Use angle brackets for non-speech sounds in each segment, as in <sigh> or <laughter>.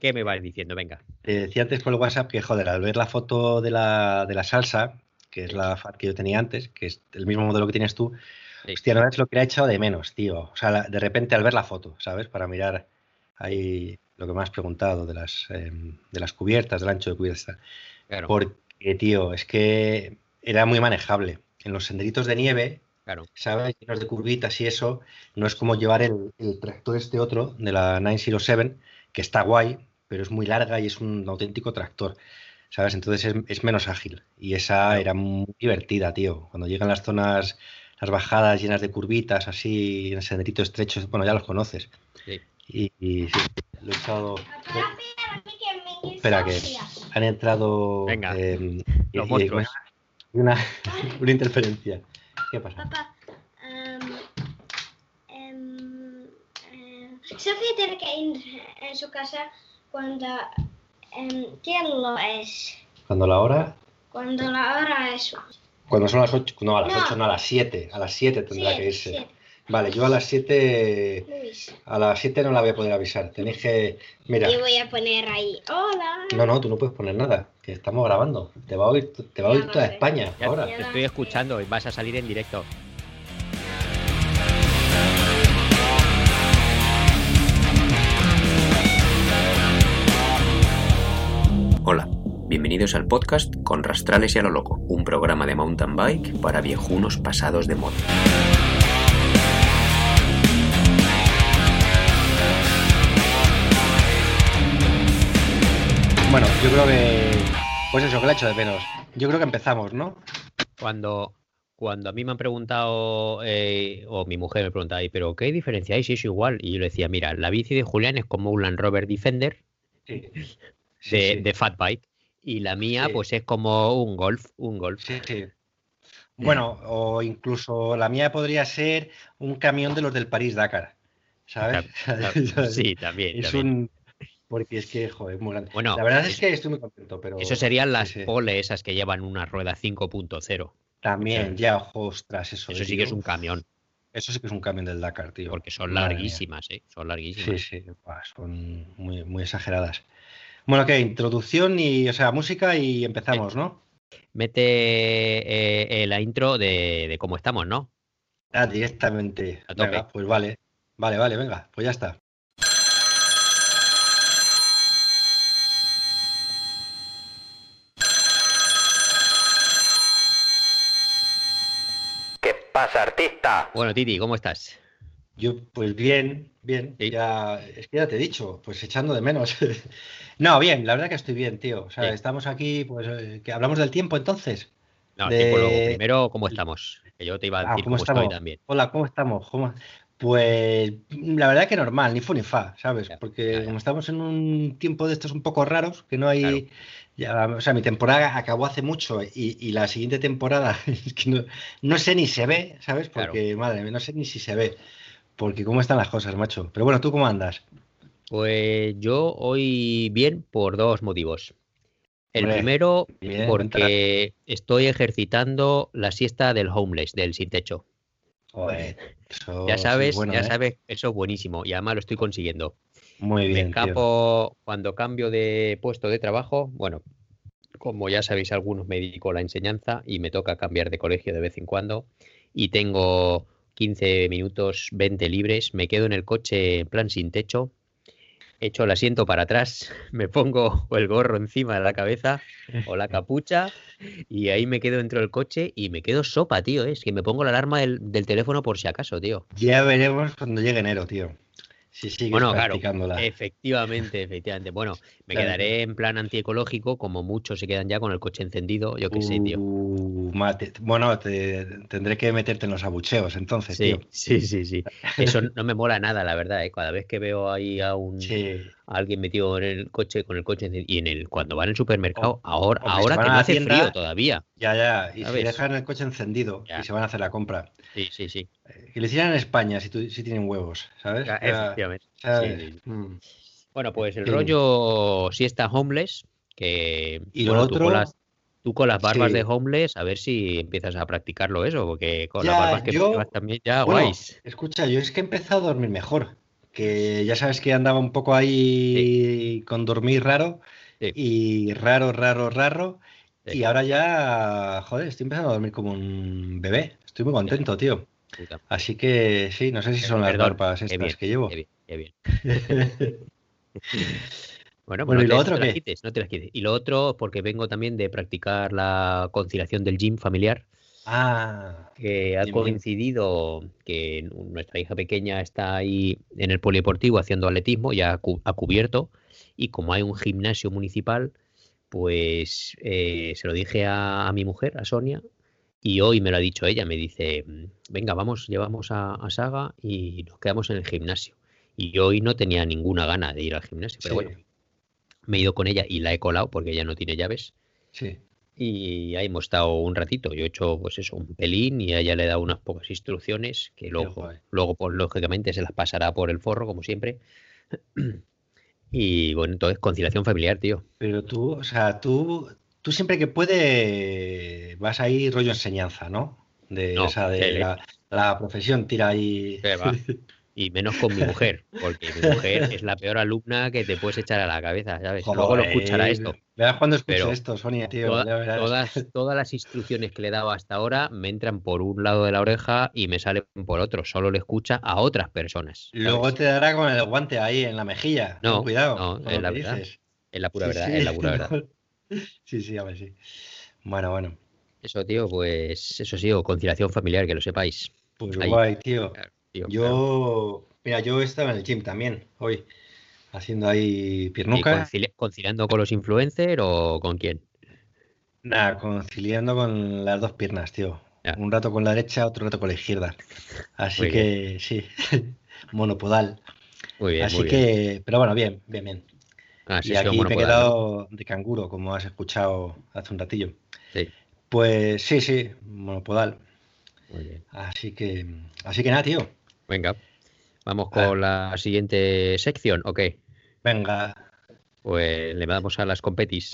¿Qué me vas diciendo? Venga. Te decía antes por el WhatsApp que, joder, al ver la foto de la, de la salsa, que es la FAT que yo tenía antes, que es el mismo modelo que tienes tú, Sí. hostia, no es lo que le ha echado de menos, tío. O sea, de repente al ver la foto, ¿sabes? Para mirar ahí lo que me has preguntado de las, em, de las cubiertas, del ancho de cubiertas. Claro, Porque, tío, es que era muy manejable. En los senderitos de nieve, claro. ¿sabes? Llenos de curvitas y eso, no es como llevar el, el tractor este otro de la 907, que está guay, pero es muy larga y es un auténtico tractor, ¿sabes? Entonces es, es menos ágil. Y esa era muy divertida, tío. Cuando llegan las zonas, las bajadas llenas de curvitas, así, en senderito estrecho, bueno, ya los conoces. Sí. Y, y sí, lo he echado... Espera, que han entrado... Venga, em, los y- monstruos. y una, <laughs> una interferencia. ¿Qué pasa? Papá, Sofía tiene que ir en su casa cuando em, ¿qué lo es? Cuando la hora Cuando la hora es Cuando son las 8, no, a las No. 8, no, a las 7. A las 7 tendrá siete, que irse. siete. Vale, yo a las 7. Luis. A las 7 no la voy a poder avisar. Tenéis que. Mira. Y voy a poner ahí, hola. No, no, tú no puedes poner nada. Que estamos grabando. Te va a oír, te va a oír toda sé. España Ya ahora. te estoy escuchando y vas a salir en directo. Hola, bienvenidos al podcast Con Rastrales y a lo Loco, un programa de mountain bike para viejunos pasados de moda. Bueno, yo creo que. Pues eso, que la he hecho de menos. Yo creo que empezamos, ¿no? Cuando, cuando a mí me han preguntado, eh, o mi mujer me preguntaba, "Ay, ¿pero qué diferencia hay si es igual? Y yo le decía, mira, la bici de Julián es como un Land Rover Defender Sí. De, de Fat Bike. Y la mía, Sí. pues es como un Golf, un Golf. Sí, sí. Bueno, o incluso la mía podría ser un camión de los del París-Dakar. ¿Sabes? Claro, <laughs> Sí, también. Es también. un. Porque es que, joder, es muy grande. Bueno, la verdad es es- que estoy muy contento, pero. Eso serían las sí. pole esas que llevan una rueda 5.0 También, ya, ostras, eso. Eso sí que es un camión, Eso sí que es un camión del Dakar, tío. porque son Madre mía. larguísimas, ¿eh? Son larguísimas. Sí, sí, son muy, muy exageradas. Bueno, ¿qué? Introducción y, o sea, música y empezamos, ¿no? Mete eh, eh, la intro de, de cómo estamos, ¿no? Ah, directamente. A tope. Venga, pues vale. Vale, vale, venga, pues ya está. ¿Qué pasa, artista? Bueno, Titi, ¿cómo estás? Yo, pues bien, bien, ya, es que ya te he dicho, pues echando de menos. <laughs> No, bien, la verdad que estoy bien, tío. O sea, estamos aquí, pues, eh, que hablamos del tiempo entonces. No, De- tiempo luego. Primero, ¿cómo estamos? Que yo te iba a Ah, decir ¿cómo cómo, estoy también. Hola, ¿cómo estamos? ¿Cómo- Pues la verdad que normal, ni fu ni fa, ¿sabes? Porque como estamos en un tiempo de estos un poco raros, que no hay... Claro. ya, o sea, mi temporada acabó hace mucho y, y la siguiente temporada <laughs> es que no, no sé ni se ve, ¿sabes? Porque, madre mía, no sé ni si se ve. Porque cómo están las cosas, macho. Pero bueno, ¿tú cómo andas? Pues yo hoy bien por dos motivos. El Hombre, primero, bien, porque estoy ejercitando la siesta del homeless, del sin techo. Eso Ya sabes, bueno, ya ¿eh? sabes, eso es buenísimo y además lo estoy consiguiendo. Muy Me bien, tío. escapo cuando cambio de puesto de trabajo. Bueno, como ya sabéis, algunos me dedico a la enseñanza y me toca cambiar de colegio de vez en cuando. Y tengo 15 minutos, 20 libres. Me quedo en el coche en plan sin techo. Echo el asiento para atrás, <laughs> me pongo el gorro encima de la cabeza o la capucha y ahí me quedo dentro del coche y me quedo sopa, tío. ¿eh? Es que me pongo la alarma del, del teléfono por si acaso, tío. Ya veremos cuando llegue enero, tío. Si sigues Bueno, claro. Efectivamente, efectivamente. Bueno, me Claro. quedaré en plan antiecológico, como muchos se quedan ya con el coche encendido, yo qué sé, tío. Uh, mate. Bueno, te, tendré que meterte en los abucheos entonces, Sí, tío. sí, sí, sí. Eso no me mola nada, la verdad, ¿eh? Cada vez que veo ahí a un Sí. Alguien metido en el coche con el coche encendido y en el cuando van al supermercado, ahora, si ahora que no hace tienda- frío todavía. Ya, ya. Y ¿Sabes? si dejan el coche encendido Ya. y se van a hacer la compra. Sí, sí, sí. Eh, Que lo hicieran en España si, tu- si tienen huevos, ¿sabes? Ya, efectivamente. ¿sabes? Sí, sí, sí. Mm. Bueno, pues el Sí. rollo siesta homeless, que Y lo bueno, tú otro- con las, tú con las barbas de homeless, a ver si empiezas a practicarlo eso, porque con Ya, las barbas que yo- también ya Bueno, guays. escucha, yo es que he empezado a dormir mejor. Que ya sabes que andaba un poco ahí con dormir raro Sí. y raro, raro, raro. Sí. Y ahora ya, joder, estoy empezando a dormir como un bebé. Estoy muy contento, tío. Así que sí, no sé si son las barpas estas bien, que llevo. Qué bien, qué bien. <laughs> Bueno, Bueno, pues ¿y no lo te- otro no te las quites, no te las quites. Y lo otro, porque vengo también de practicar la conciliación del gym familiar, Ah, que ha coincidido que nuestra hija pequeña está ahí en el polideportivo haciendo atletismo, ya ha, cu- ha cubierto, y como hay un gimnasio municipal, pues eh, se lo dije a, a mi mujer, a Sonia, y hoy me lo ha dicho ella, me dice, "Mm, venga, vamos, llevamos a, a Saga y nos quedamos en el gimnasio. Y yo hoy no tenía ninguna gana de ir al gimnasio, pero sí, bueno, me he ido con ella y la he colado porque ella no tiene llaves. sí. Y ahí hemos estado un ratito. Yo he hecho, pues eso, un pelín y a ella le he dado unas pocas instrucciones que luego, luego pues lógicamente se las pasará por el forro, como siempre. <clears throat> Y bueno, entonces conciliación familiar, tío. Pero tú, o sea, tú, tú siempre que puedes vas ahí rollo enseñanza, ¿no? De No, esa de tele. la, la profesión tira ahí. <laughs> Y menos con mi mujer, porque mi mujer es la peor alumna que te puedes echar a la cabeza, ¿sabes? Luego lo escuchará Joder, esto. Verás cuando escuche esto, Sonia, tío. Toda- ya verás. todas, todas las instrucciones que le he dado hasta ahora me entran por un lado de la oreja y me salen por otro. Solo le escucha a otras personas. ¿sabes? Luego te dará con el guante ahí en la mejilla. No, cuidado. no, es la verdad. dices. Es la pura Sí, verdad, sí, es la pura verdad. no. <laughs> Sí, sí, a ver, sí. Bueno, bueno. Eso, tío, pues eso sí, o conciliación familiar, que lo sepáis. Pues guay, tío. Claro, tío, claro. Yo, mira, yo estaba en el gym también hoy, haciendo ahí ¿Y piernuca. concili- conciliando con los influencers o con quién? Nada, conciliando con las dos piernas, tío. Ya. Un rato con la derecha, otro rato con la izquierda. Así Muy que sí, <laughs> monopodal. Muy bien, Así muy bien. que, pero bueno, bien, bien, bien. Ah, Y aquí me he quedado de canguro, como has escuchado hace un ratillo. Sí, Pues sí, sí, monopodal. muy bien. Así que, así que nada, tío. Venga, vamos con la siguiente sección, ¿ok? Venga, Pues le damos a las competis.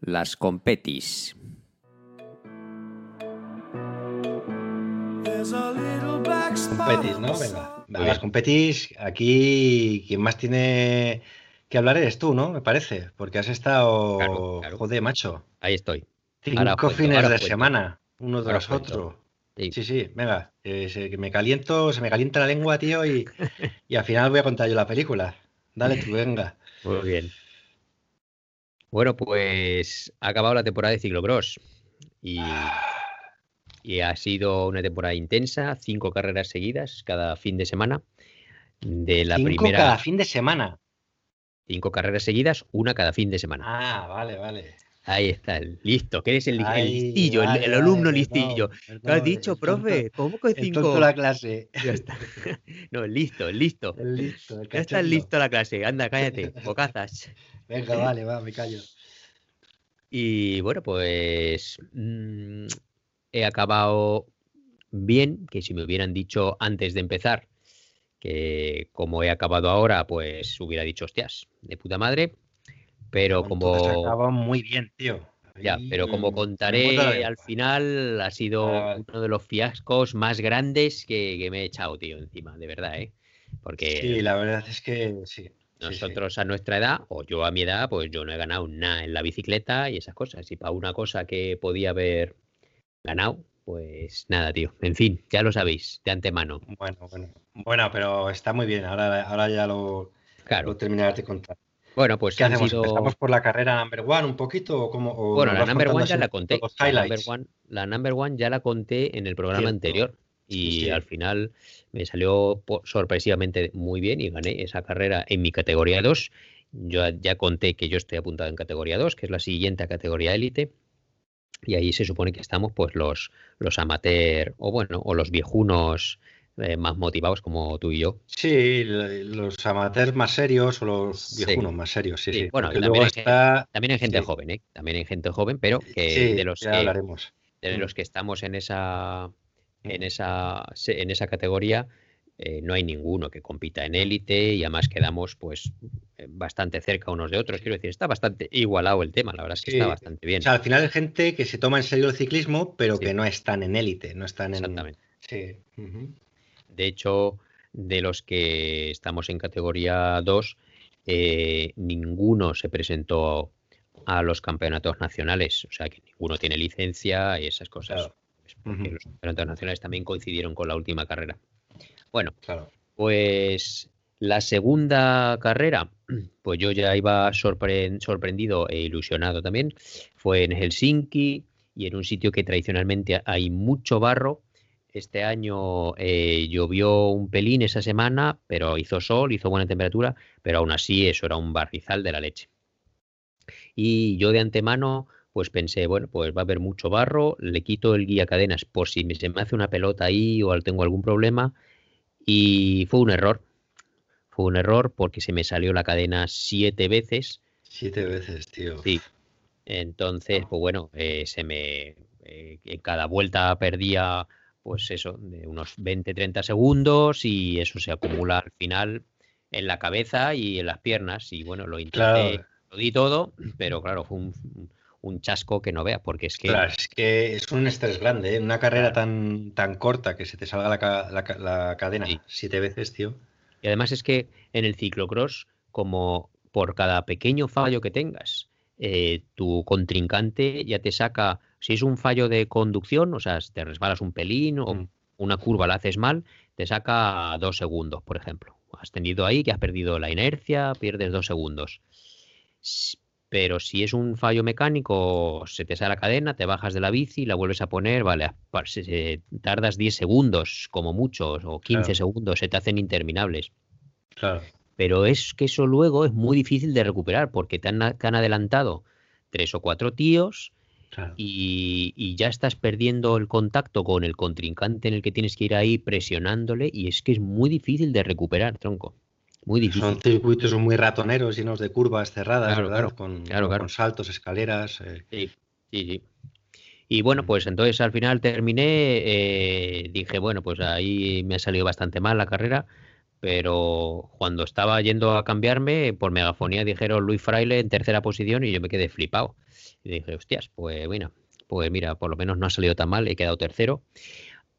Las competis. competis, ¿no? Venga, las competis, aquí quien más tiene que hablar eres tú, ¿no? Me parece, porque has estado, Claro, claro. joder, macho, Ahí estoy. cinco Ahora fines ahora de cuento. semana, uno tras otro. Sí. Sí, sí, venga, eh, se, me caliento, se me calienta la lengua, tío, y, <laughs> y al final voy a contar yo la película. Dale tú, venga. Muy bien. Bueno, pues ha acabado la temporada de ciclocross y, y ha sido una temporada intensa, cinco carreras seguidas cada fin de semana. De la Cinco primera, cada fin de semana. Cinco carreras seguidas, una cada fin de semana. Ah, vale, vale. Ahí está, listo. que eres el, listillo, el- vale, el, vale, alumno listillo? ¿Qué has perdón, dicho, el tonto- profe? ¿Cómo que cinco? la clase. Ya está. <laughs> No, listo, listo. El listo, el Ya estás cachondo. listo la clase. Anda, cállate, <laughs> bocazas. Venga, vale, va, me callo. Y bueno, pues mm, he acabado bien, que si me hubieran dicho antes de empezar que como he acabado ahora, pues hubiera dicho, hostias, de puta madre. Pero Entonces como acaba muy bien, tío. ya, pero como contaré al final, ha sido vale. uno de los fiascos más grandes que, que me he echado, tío, encima, de verdad, ¿eh? Porque Sí, la verdad es que sí. sí, sí. nosotros a nuestra edad, o yo a mi edad, pues yo no he ganado nada en la bicicleta y esas cosas. Y para una cosa que podía haber ganado, pues nada, tío. En fin, ya lo sabéis, de antemano. Bueno, bueno. Bueno, pero está muy bien. Ahora, ahora ya lo, Claro. lo terminarás de contar. Bueno, pues ¿Qué hacemos? sido- ¿Empezamos por la carrera number one un poquito? O cómo, o Bueno, la number one ya la conté. los La number one, la number one ya la conté en el programa Cierto. anterior. Y Sí, al final me salió sorpresivamente muy bien y gané esa carrera en mi categoría 2. Yo ya conté que yo estoy apuntado en categoría 2, que es la siguiente a categoría élite. Y ahí se supone que estamos pues los, los amateur o bueno, o los viejunos eh, más motivados como tú y yo. Sí, los amateurs más serios o los Sí. viejunos más serios, sí, Sí, sí. bueno, y luego también hay que- está... También hay gente Sí. joven, ¿eh? También hay gente joven, pero que Sí, de los ya que hablaremos. de Mm. los que estamos en esa en Mm. esa en esa categoría eh, no hay ninguno que compita en élite y además quedamos pues eh, bastante cerca unos de otros. Quiero decir, está bastante igualado el tema, la verdad es que está bastante bien. O sea, al final hay gente que se toma en serio el ciclismo, pero que no están en élite, no están en... Exactamente. Sí. De hecho, de los que estamos en categoría 2, eh, ninguno se presentó a los campeonatos nacionales, o sea que ninguno tiene licencia y esas cosas. Porque los campeonatos nacionales también coincidieron con la última carrera. Bueno, pues la segunda carrera, <clears throat> pues yo ya iba sorprendido e ilusionado también, fue en Helsinki y en un sitio que tradicionalmente hay mucho barro. Este año eh, llovió un pelín esa semana, pero hizo sol, hizo buena temperatura, pero aún así eso era un barrizal de la leche. Y yo de antemano, pues pensé, bueno, pues va a haber mucho barro, le quito el guía cadenas por si se me hace una pelota ahí o tengo algún problema. Y fue un error. Fue un error porque se me salió la cadena siete veces. Siete veces, tío. Sí. Entonces, pues bueno, eh, se me. Eh, en cada vuelta perdía, pues eso, de unos 20-30 segundos y eso se acumula al final en la cabeza y en las piernas. Y bueno, lo intenté lo di todo, pero claro, fue un, chasco que no veas, porque es que... Claro, es que es un estrés grande, ¿eh? Una carrera tan, tan corta que se te salga la, cadena siete veces, tío. Y además es que en el ciclocross, como por cada pequeño fallo que tengas, eh, tu contrincante ya te saca, si es un fallo de conducción, o sea, si te resbalas un pelín o mm. una curva la haces mal, te saca dos segundos, por ejemplo. Has tenido ahí que has perdido la inercia, pierdes dos segundos. Pero si es un fallo mecánico, se te sale la cadena, te bajas de la bici, la vuelves a poner, vale, tardas 10 segundos como mucho, o 15 segundos, se te hacen interminables. Claro. Pero es que eso luego es muy difícil de recuperar porque te han, adelantado tres o cuatro tíos y, y, ya estás perdiendo el contacto con el contrincante en el que tienes que ir ahí presionándole y es que es muy difícil de recuperar, tronco. Muy difícil. Son circuitos muy ratoneros, llenos de curvas cerradas, ¿verdad? con, con, saltos, escaleras. Eh. Sí, sí, sí. Y bueno, pues entonces al final terminé, eh, dije, bueno, pues ahí me ha salido bastante mal la carrera, pero cuando estaba yendo a cambiarme, por megafonía dijeron Luis Fraile en tercera posición y yo me quedé flipado. Y dije, hostias, pues bueno, pues mira, por lo menos no ha salido tan mal, he quedado tercero.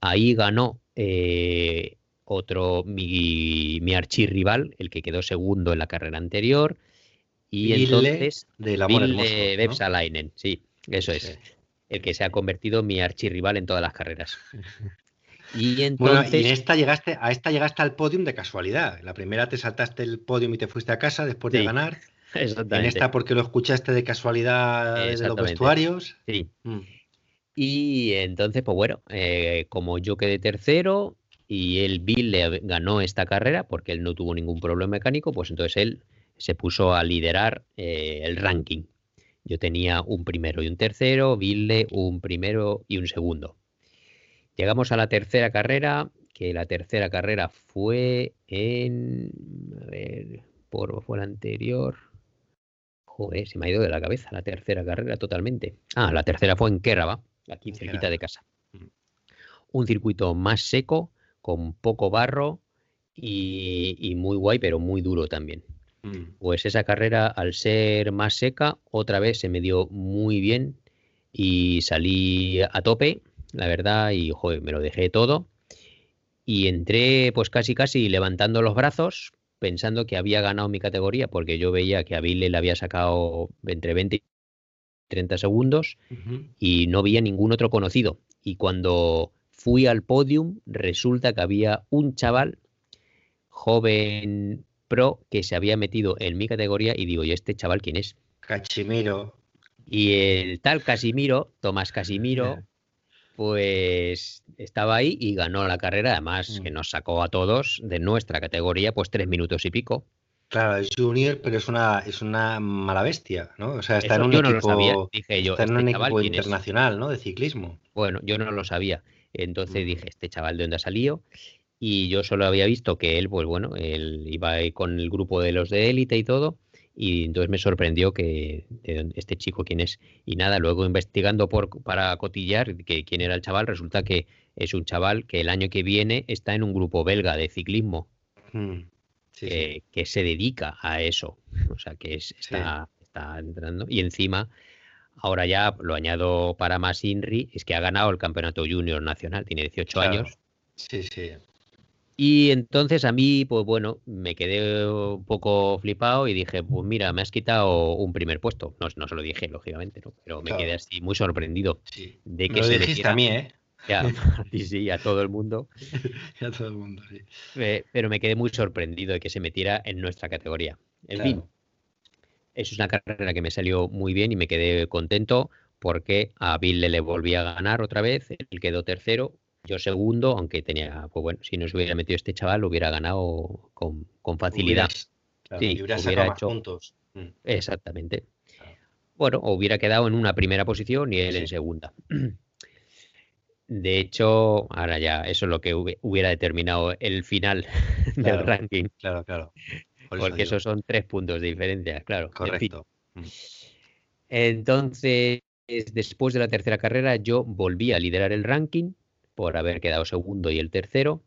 Ahí ganó eh, otro, mi, mi archirrival, el que quedó segundo en la carrera anterior. Y entonces, de la Ville sí, eso es. El que se ha convertido en mi archirrival en todas las carreras. <laughs> Y entonces. esta llegaste, a esta llegaste al podium de casualidad. La primera te saltaste el podium y te fuiste a casa después de ganar. <laughs> En esta porque lo escuchaste de casualidad desde los vestuarios. Sí. Mm. Y entonces, pues bueno, eh, como yo quedé tercero, y el Bill le ganó esta carrera porque él no tuvo ningún problema mecánico, pues entonces él se puso a liderar eh, el ranking. Yo tenía un primero y un tercero, Bill un primero y un segundo. Llegamos a la tercera carrera, que la tercera carrera fue en... A ver, por fue la anterior. Joder, se me ha ido de la cabeza la tercera carrera totalmente. Ah, la tercera fue en Kerraba, aquí cerquita de casa. Mm. Un circuito más seco, con poco barro y, muy guay, pero muy duro también. Mm. Pues esa carrera, al ser más seca, otra vez se me dio muy bien y salí a tope, la verdad, y joder, me lo dejé todo. Y entré pues casi casi levantando los brazos, pensando que había ganado mi categoría, porque yo veía que a Ville le había sacado entre 20 y 30 segundos y no veía ningún otro conocido. Y cuando fui al podium, resulta que había un chaval joven pro que se había metido en mi categoría y digo, ¿y este chaval quién es? Casimiro. Y el tal Casimiro, Tomás Casimiro, pues estaba ahí y ganó la carrera, además que mm. nos sacó a todos de nuestra categoría, pues tres minutos y pico. Claro, es junior, pero es una, es una mala bestia, ¿no? O sea, está en un equipo, dije yo, está en un este equipo internacional, ¿no? De ciclismo. Bueno, yo no lo sabía. Entonces dije, este chaval de dónde ha salido. Y yo solo había visto que él, pues bueno, él iba con el grupo de los de élite y todo. y entonces me sorprendió que este chico quién es. Y nada, luego investigando por, para cotillar que quién era el chaval, resulta que es un chaval que el año que viene está en un grupo belga de ciclismo Mm, sí, sí. que, que se dedica a eso. O sea, que es- está, está entrando. Y encima, ahora ya lo añado para más Inri, es que ha ganado el campeonato junior nacional, tiene 18 Claro. años. Sí, sí. Y entonces a mí, pues bueno, me quedé un poco flipado y dije, pues mira, me has quitado un primer puesto. No, no se lo dije, lógicamente, ¿no? Pero me Claro. quedé así muy sorprendido sí. de Me que lo se dijiste metiera- a mí, ¿eh? Ya, <laughs> <laughs> a ti sí, a todo el mundo. <laughs> Y a todo el mundo, sí. Eh, pero me quedé muy sorprendido de que se metiera en nuestra categoría. En Claro. fin, es una carrera que me salió muy bien y me quedé contento porque a Bill le volví a ganar otra vez, él quedó tercero, yo segundo, aunque tenía, pues bueno, si no se hubiera metido este chaval, lo hubiera ganado con, con facilidad. Hubieras- claro, Sí, y hubiera sacado más hecho- puntos. Mm, Exactamente. Claro. Bueno, hubiera quedado en una primera posición y él en segunda. De hecho, ahora ya, eso es lo que hubiera determinado el final <laughs> del ranking, Claro, claro. Por eso porque digo, esos son tres puntos de diferencia, claro. En fin, Correcto. Mm, Entonces, después de la tercera carrera, yo volví a liderar el ranking por haber quedado segundo y el tercero.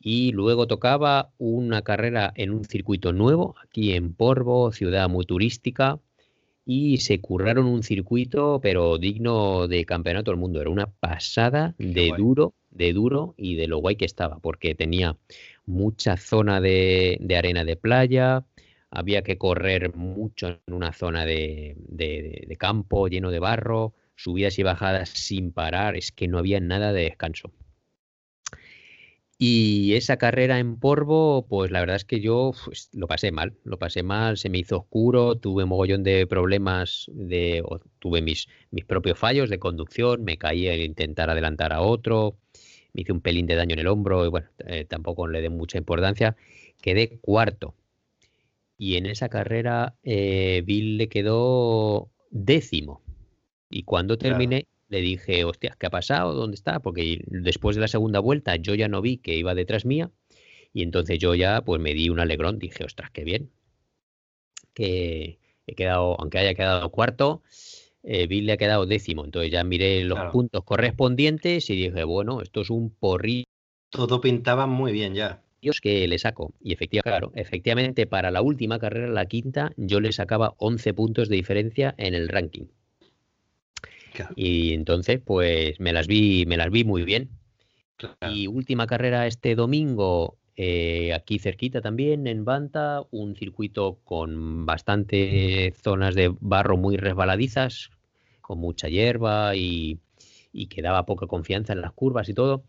Y luego tocaba una carrera en un circuito nuevo, aquí en Porvo, ciudad muy turística. Y se curraron un circuito, pero digno de campeonato del mundo. Era una pasada Qué de guay. duro, de duro y de lo guay que estaba, porque tenía mucha zona de, arena de playa, había que correr mucho en una zona de, campo lleno de barro, subidas y bajadas sin parar, es que no había nada de descanso. Y esa carrera en Porvo, pues la verdad es que yo pues, lo pasé mal, lo pasé mal, se me hizo oscuro, tuve mogollón de problemas, de, tuve mis, mis propios fallos de conducción, me caí al intentar adelantar a otro, me hice un pelín de daño en el hombro y bueno, eh, tampoco le di mucha importancia, quedé cuarto. Y en esa carrera eh, Bill le quedó décimo. Y cuando Claro. terminé, le dije, hostias, ¿qué ha pasado? ¿Dónde está? Porque después de la segunda vuelta yo ya no vi que iba detrás mía. Y entonces yo ya pues me di un alegrón. Dije, ostras, qué bien. Que he quedado, aunque haya quedado cuarto, eh, Bill le ha quedado décimo. Entonces ya miré los Claro. puntos correspondientes y dije, bueno, esto es un porrillo Todo pintaba muy bien ya. que le saco. Y efectivamente, claro, efectivamente, para la última carrera, la quinta, yo le sacaba 11 puntos de diferencia en el ranking. Claro, Y entonces, pues me las vi, me las vi muy bien. claro. Y última carrera este domingo, eh, aquí cerquita también, en Banta, un circuito con bastante zonas de barro muy resbaladizas, con mucha hierba y, y que daba poca confianza en las curvas y todo.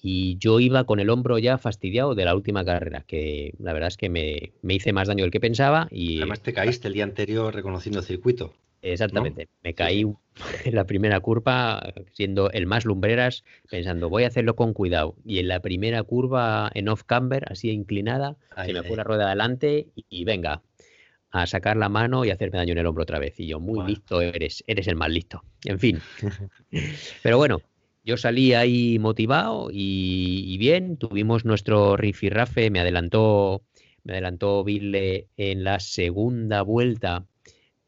Y yo iba con el hombro ya fastidiado de la última carrera, que la verdad es que me, me hice más daño del que pensaba y Además te caíste el día anterior reconociendo el circuito. Exactamente. Me caí <laughs> en la primera curva siendo el más lumbreras, pensando voy a hacerlo con cuidado. Y en la primera curva en off-camber, así inclinada, Ay, se me ay. fue la rueda adelante y, y venga, a sacar la mano y hacerme daño en el hombro otra vez. Y yo, muy listo eres, eres el más listo. En fin. <laughs> Pero bueno, yo salí ahí motivado y, y bien, tuvimos nuestro rifirrafe, me adelantó, me adelantó Ville en la segunda vuelta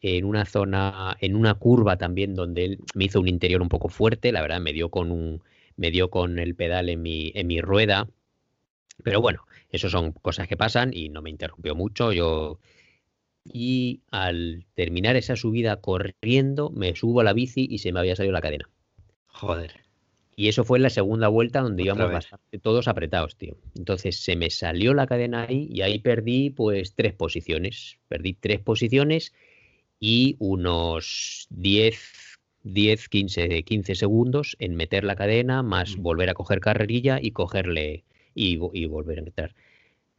en una zona, en una curva también donde él me hizo un interior un poco fuerte, la verdad, me dio con un, me dio con el pedal en mi, en mi rueda. Pero bueno, eso son cosas que pasan y no me interrumpió mucho. Yo y al terminar esa subida corriendo, me subo a la bici y se me había salido la cadena. Joder. Y eso fue en la segunda vuelta donde Otra íbamos bastante todos apretados, tío. Entonces se me salió la cadena ahí y ahí perdí pues tres posiciones. Perdí tres posiciones y unos 10, 10 15, 15 segundos en meter la cadena, más Mm. volver a coger carrerilla y cogerle y, y volver a entrar.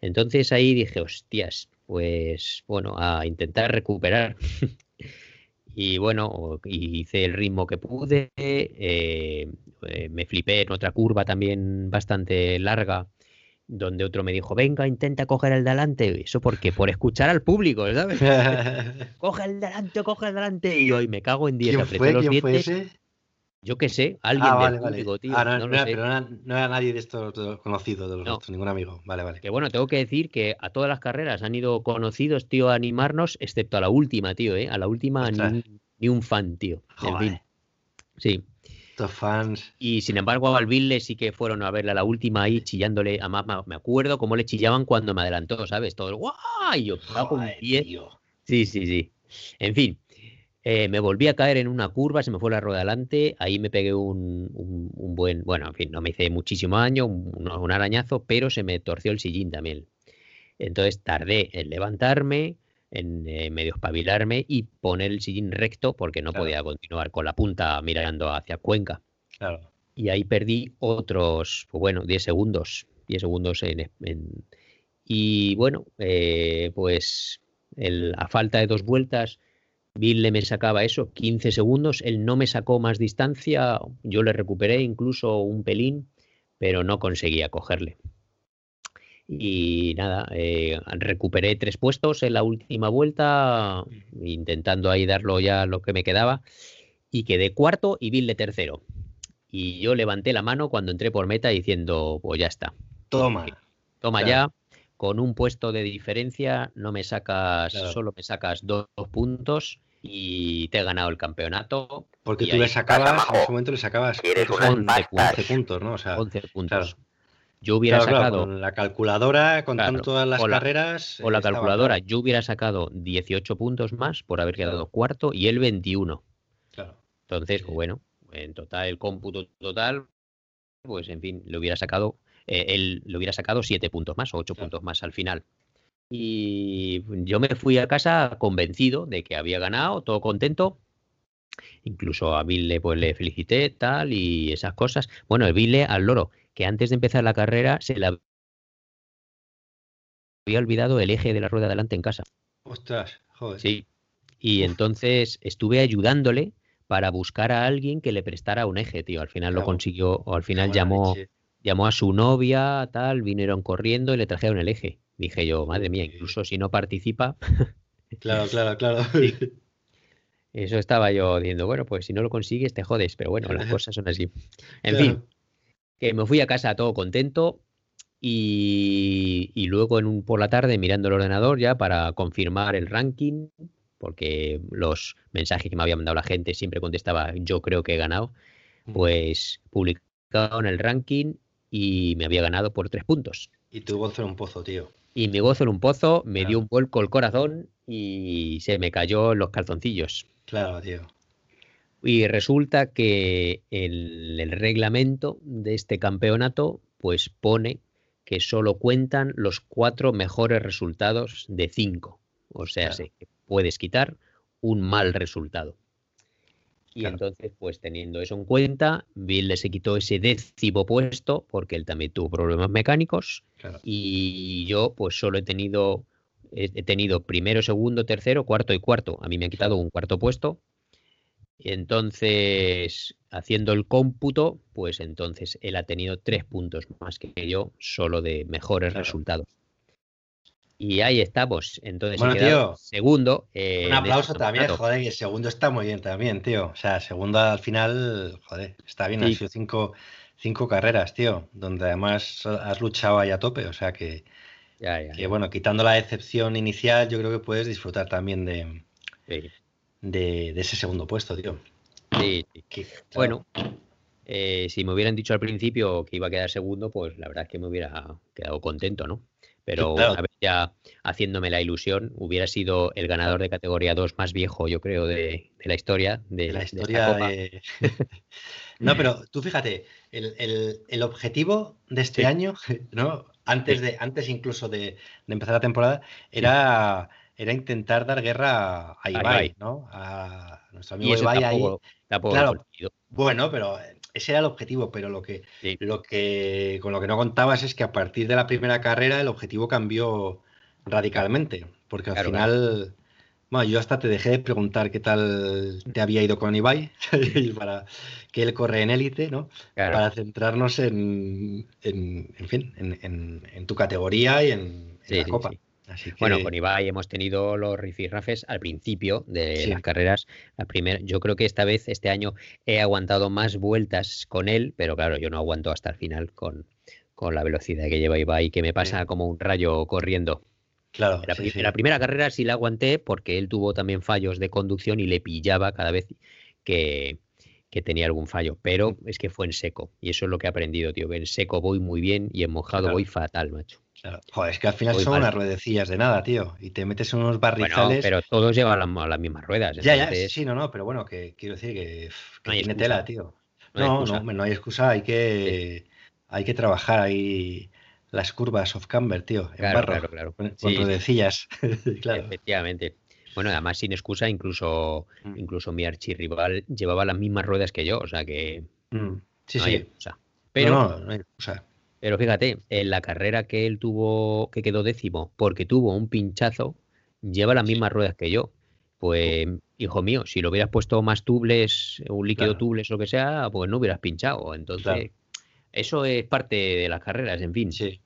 Entonces ahí dije, hostias, pues bueno, a intentar recuperar. <laughs> y bueno, hice el ritmo que pude, eh, eh, me flipé en otra curva también bastante larga, donde otro me dijo, venga, intenta coger el delante. Eso porque por escuchar al público, ¿sabes? <laughs> coge el delante, coge el delante. Y hoy me cago en 10, ¿Quién fue? los ¿Quién fue dientes. ese? Yo qué sé, alguien Ah, del vale, vale. público, tío. Ah, no, no no lo era- pero no era, no era nadie de estos conocidos, de los otros, ningún amigo. Vale, vale. Que bueno, tengo que decir que a todas las carreras han ido conocidos, tío, a animarnos, excepto a la última, tío, ¿eh? A la última ni un, ni un fan, tío. Sí. Estos fans. Y sin embargo, al Ville sí que fueron a verla la última ahí chillándole. Además, me- me acuerdo cómo le chillaban cuando me adelantó, ¿sabes? Todo, ¡guau! Y yo, diez. tío. Sí, sí, sí. En fin, eh, me volví a caer en una curva, se me fue la rueda adelante, ahí me pegué un, un- un buen, bueno, en fin, no me hice muchísimo daño, un, un arañazo, pero se me torció el sillín también. Entonces tardé en levantarme, en eh, medio espabilarme y poner el sillín recto porque no Claro. podía continuar con la punta mirando hacia Cuenca. Claro. Y ahí perdí otros, pues bueno, 10 segundos, 10 segundos en... en- y bueno, eh, pues el- a falta de dos vueltas, Bill me sacaba eso, 15 segundos, él no me sacó más distancia, yo le recuperé incluso un pelín, pero no conseguía cogerle. Y nada, eh, recuperé tres puestos en la última vuelta, intentando ahí darlo ya lo que me quedaba, y quedé cuarto y Bill de tercero. Y yo levanté la mano cuando entré por meta diciendo, pues ya está, Toma. toma Claro. ya, con un puesto de diferencia no me sacas, Claro. solo me sacas dos, dos puntos y te he ganado el campeonato. Porque tú le sacabas, en ese momento le sacabas ¿Quieres creo que unas son pastas? 11 puntos, ¿no? O sea, 11 puntos. claro. Yo hubiera claro, claro, sacado, con la calculadora, contando Claro, todas las o la- carreras. o la eh, calculadora, claro. yo hubiera sacado 18 puntos más por haber quedado Claro. cuarto y él 21. Claro. Entonces, Sí. pues bueno, en total, el cómputo total, pues en fin, le hubiera sacado, eh, él le hubiera sacado siete puntos más o ocho Claro. puntos más al final. Y yo me fui a casa convencido de que había ganado, todo contento. Incluso a Ville pues le felicité, tal, y esas cosas. Bueno, el Ville al loro, que antes de empezar la carrera se le había olvidado el eje de la rueda de adelante en casa. Ostras, joder. Sí. Y entonces estuve ayudándole para buscar a alguien que le prestara un eje, tío. Al final lo consiguió, o al final buena llamó, leche. Llamó a su novia, tal, vinieron corriendo y le trajeron el eje. Dije yo, madre mía, incluso si no participa, <laughs> Claro, claro, claro. Sí. eso estaba yo diciendo, bueno, pues si no lo consigues te jodes, pero bueno, las cosas son así. En Claro. fin, que me fui a casa todo contento y, y luego en un, por la tarde mirando el ordenador ya para confirmar el ranking, porque los mensajes que me había mandado la gente siempre contestaba yo creo que he ganado, pues publicaron el ranking y me había ganado por tres puntos. Y tu gozo en un pozo, tío. Y me gozo en un pozo, me dio un vuelco el corazón y se me cayó en los calzoncillos. Claro, tío. Y resulta que el, el reglamento de este campeonato pues pone que solo cuentan los cuatro mejores resultados de cinco. O sea, Claro. puedes quitar un mal resultado. Y Claro. entonces, pues teniendo eso en cuenta, Bill se quitó ese décimo puesto porque él también tuvo problemas mecánicos Claro. y yo pues solo he tenido he tenido primero, segundo, tercero, cuarto y cuarto. A mí me han quitado un cuarto puesto. Entonces, haciendo el cómputo, pues entonces él ha tenido tres puntos más que yo, solo de mejores Claro. resultados. Y ahí estamos. Entonces, Bueno, tío, segundo. eh, Un aplauso también, joder, y el segundo está muy bien también, tío. O sea, segundo al final, joder, está bien. Sí. Han sido cinco, cinco carreras, tío, donde además has luchado ahí a tope. O sea que, Ya, ya, que ya. bueno, quitando la decepción inicial, yo creo que puedes disfrutar también de, Sí, de, de ese segundo puesto, tío. sí, sí. <clears throat> Que, claro, Bueno, eh, si me hubieran dicho al principio que iba a quedar segundo, pues la verdad es que me hubiera quedado contento, ¿no? Pero claro. una vez ya haciéndome la ilusión, hubiera sido el ganador de categoría 2 más viejo, yo creo, de, de la historia. De, de la de esta historia copa. de... <laughs> No, pero tú fíjate, el, el- el objetivo de este Sí. año, <laughs> ¿no? Antes de, antes incluso de, empezar la temporada, era, era intentar dar guerra a Ibai, Ibai. ¿no? A nuestro Y amigo eso Ibai ahí. tampoco, Claro. Bueno, pero ese era el objetivo, pero lo que, Sí. lo que con lo que no contabas es que a partir de la primera carrera el objetivo cambió radicalmente, porque al Claro, final, bueno, yo hasta te dejé de preguntar qué tal te había ido con Ibai, <laughs> para que él corre en élite, ¿no? Claro. Para centrarnos en, en, en fin, en, en- tu categoría y en, en Sí, la sí, copa. Sí. Así que, Bueno, con Ibai hemos tenido los rifirrafes al principio de Sí. las carreras. La primera, yo creo que esta vez, este año, he aguantado más vueltas con él, pero claro, yo no aguanto hasta el final con, con la velocidad que lleva Ibai, que me pasa Sí. como un rayo corriendo. claro, En la, sí, la primera carrera sí la aguanté porque él tuvo también fallos de conducción y le pillaba cada vez que, que tenía algún fallo, pero es que fue en seco. Y eso es lo que he aprendido, tío, que en seco voy muy bien y en mojado Claro. voy fatal, macho. Claro. Joder, es que al final son mal. unas ruedecillas de nada, tío. Y te metes en unos Bueno, barrizales. pero todos llevan la- las mismas ruedas. Ya, ya, sí, no, no, pero bueno, que quiero decir que, No tiene tela, tío. No No, no, hay excusa, hay que, hay que trabajar ahí las curvas off camber, tío, en Claro, barro, claro, claro. con, Sí, ruedecillas. <laughs> claro. efectivamente. Bueno, además sin excusa, incluso, Mm. incluso mi archirrival llevaba las mismas ruedas que yo, o sea que Mm, Sí, no hay sí. excusa. No, Pero, no, no hay excusa. Pero fíjate, en la carrera que él tuvo, que quedó décimo, porque tuvo un pinchazo, lleva las mismas ruedas que yo. Pues, hijo mío, si lo hubieras puesto más tubles, un líquido Claro. tubles o lo que sea, pues no hubieras pinchado. Entonces, Claro. eso es parte de las carreras, en fin. Sí.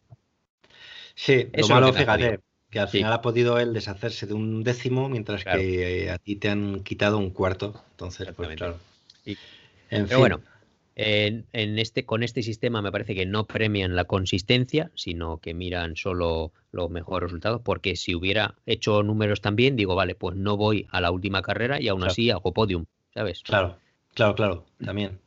Sí, Eso lo malo, que fíjate, que al Sí. final ha podido él deshacerse de un décimo, mientras Claro. que a ti te han quitado un cuarto. Entonces, pues claro. Sí. En Pero fin, bueno, en, en este, con este sistema me parece que no premian la consistencia, sino que miran solo los mejores resultados, porque si hubiera hecho números también, digo, vale, pues no voy a la última carrera y aún Claro. así hago podium, ¿sabes? claro, claro, claro, también.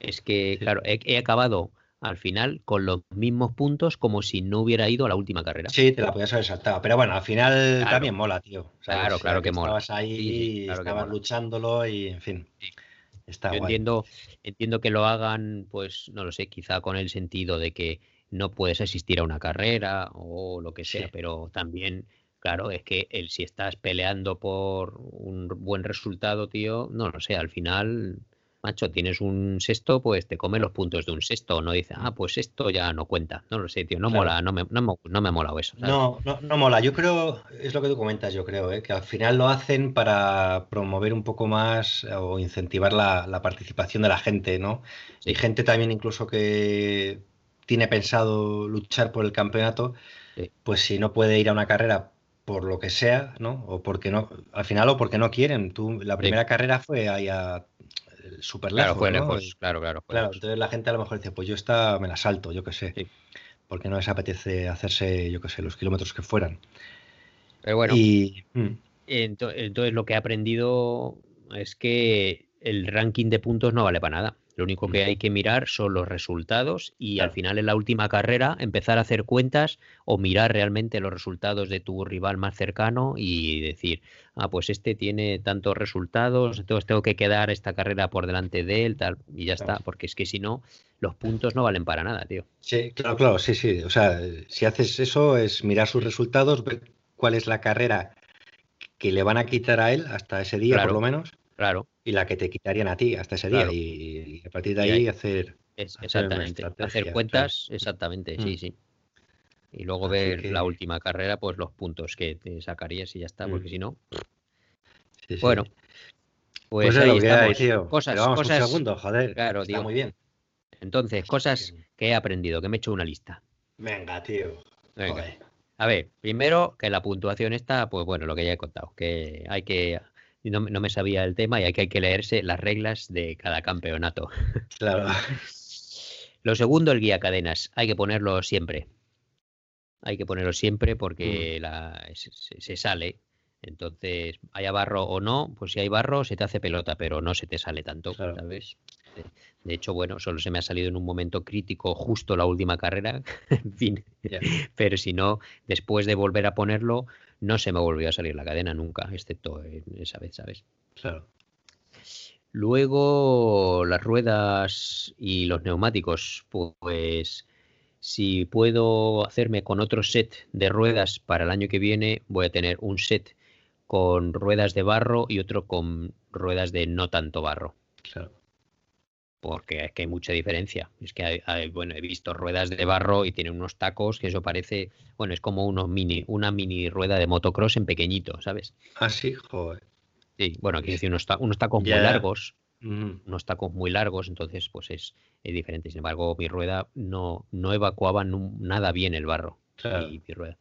Es que, Sí. claro, he, he acabado al final con los mismos puntos como si no hubiera ido a la última carrera. Sí, te la podías haber saltado. Pero bueno, al final Claro. también mola, tío. ¿sabes? Claro, O sea, claro que mola. Estabas ahí, Sí, sí, claro que estabas luchándolo y, en fin. Está Yo guay. entiendo, entiendo que lo hagan, pues, no lo sé, quizá con el sentido de que no puedes asistir a una carrera o lo que sea, Sí. pero también, claro, es que el, si estás peleando por un buen resultado, tío, no lo sé, al final, macho, tienes un sexto, pues te come los puntos de un sexto, no dice, ah, pues esto ya no cuenta, no lo sé, tío, no Claro. mola, no me, no, no me ha molado eso. ¿sabes? No, no, no mola. Yo creo, es lo que tú comentas, yo creo, ¿eh? que al final lo hacen para promover un poco más eh, o incentivar la, la participación de la gente, ¿no? Sí. Y gente también incluso que tiene pensado luchar por el campeonato, Sí. pues si no puede ir a una carrera por lo que sea, ¿no? O porque no, al final o porque no quieren. Tú, la primera carrera fue ahí a súper Claro, lejos, claro, claro. fue Claro, lejos. entonces la gente a lo mejor dice, pues yo esta me la salto, yo qué sé. Sí. Porque no les apetece hacerse, yo qué sé, los kilómetros que fueran. Pero bueno, Y mm, Ento- Entonces lo que he aprendido es que el ranking de puntos no vale para nada. Lo único que hay que mirar son los resultados y al final en la última carrera empezar a hacer cuentas o mirar realmente los resultados de tu rival más cercano y decir, ah, pues este tiene tantos resultados, entonces tengo que quedar esta carrera por delante de él, tal, y ya Claro. está, porque es que si no, los puntos no valen para nada, tío. sí, claro, claro, sí, sí. O sea, si haces eso es mirar sus resultados, ver cuál es la carrera que le van a quitar a él hasta ese día, Claro. por lo menos, Claro, y la que te quitarían a ti hasta ese día. Y, y a partir de ahí ahí- hacer. es, Hacer una exactamente. Hacer claro. cuentas, exactamente, sí, Mm. sí. Y luego Así ver que- la última carrera, pues los puntos que te sacarías y ya está, porque Mm. si no, sí, sí. Bueno, pues, pues es ahí lo que hay, estamos. tío. Cosas, Pero vamos, cosas. un segundo, joder. Claro, está tío. muy bien. Entonces, cosas que- que he aprendido, que me he hecho una lista. Venga, tío. Venga. Joder. A ver, primero que la puntuación está, pues bueno, lo que ya he contado, que hay que, no, me- no me sabía el tema y hay que, hay que leerse las reglas de cada campeonato. <laughs> Claro. Lo segundo, el guía cadenas, hay que ponerlo siempre. Hay que ponerlo siempre porque Mm. la, se, sale. Entonces, haya barro o no, pues si hay barro se te hace pelota, pero no se te sale tanto, Claro. ¿sabes? De, hecho, bueno, solo se me ha salido en un momento crítico justo la última carrera, <laughs> en fin, pero si no, después de volver a ponerlo, no se me volvió a salir la cadena nunca, excepto en esa vez, ¿sabes? Claro. Luego las ruedas y los neumáticos, pues si puedo hacerme con otro set de ruedas para el año que viene, voy a tener un set con ruedas de barro y otro con ruedas de no tanto barro, Claro. Porque es que hay mucha diferencia. Es que hay- hay- bueno, he visto ruedas de barro y tienen unos tacos que eso parece, bueno, es como unos mini, una mini rueda de motocross en pequeñito, ¿sabes? Ah, sí, joder. Sí, bueno, quiero decir unos, ta- unos tacos muy largos Mm, unos tacos muy largos, entonces pues es, es diferente. Sin embargo, mi rueda no, no evacuaba nada bien el barro. Claro. mi- mi rueda.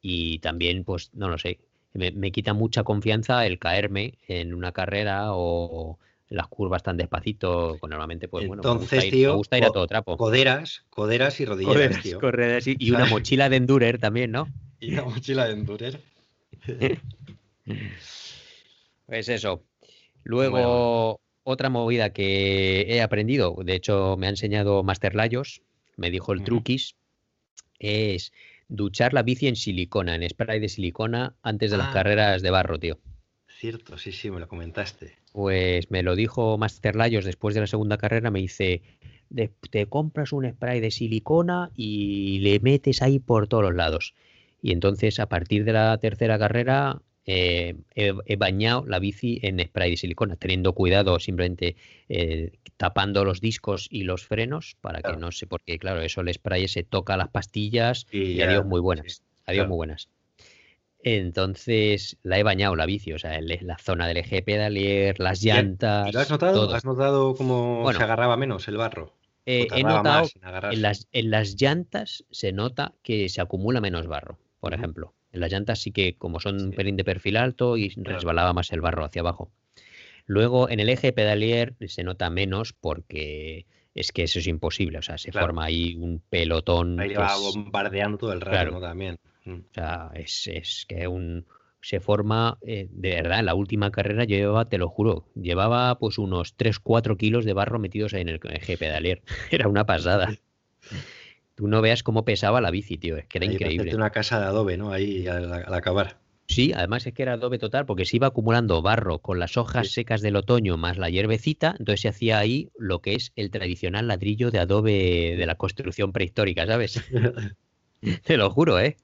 y también, pues, no lo sé, me, quita mucha confianza el caerme en una carrera o las curvas tan despacito, pues normalmente, pues bueno, Entonces, me gusta, ir, a todo trapo. Coderas, coderas y rodilleras, tío. y, una mochila de endurer también, ¿no? <laughs> Y una mochila de endurer. <laughs> pues eso. Luego, otra movida que he aprendido, de hecho me ha enseñado Master Layos, me dijo el truquis, es duchar la bici en silicona, en spray de silicona antes de las ah. carreras de barro, tío. Cierto, sí, sí, me lo comentaste. Pues me lo dijo Master Layos después de la segunda carrera, me dice, te compras un spray de silicona y le metes ahí por todos los lados. Y entonces a partir de la tercera carrera eh, he, bañado la bici en spray de silicona, teniendo cuidado simplemente eh, tapando los discos y los frenos para que no se, porque claro, eso el spray se toca las pastillas y, adiós muy buenas, adiós muy buenas. Entonces la he bañado la bici, o sea, la zona del eje pedalier, las llantas. lo has notado? ¿Has notado cómo se agarraba menos el barro? Eh, he notado en, las, en las llantas se nota que se acumula menos barro, por ejemplo. En las llantas sí que como son un pelín de perfil alto y resbalaba más el barro hacia abajo. Luego en el eje pedalier se nota menos porque es que eso es imposible, o sea, se forma ahí un pelotón. Ahí va bombardeando todo el rato también. Mm. O sea, es, que un se forma, eh, de verdad, en la última carrera llevaba, te lo juro, llevaba pues unos 3-4 kilos de barro metidos ahí en el eje pedalier. <laughs> Era una pasada. Tú no veas cómo pesaba la bici, tío, es que era increíble. una casa de adobe, ¿no? Ahí al, acabar. Sí, además es que era adobe total porque se iba acumulando barro con las hojas secas del otoño más la hierbecita, entonces se hacía ahí lo que es el tradicional ladrillo de adobe de la construcción prehistórica, ¿sabes? <laughs> Te lo juro, ¿eh?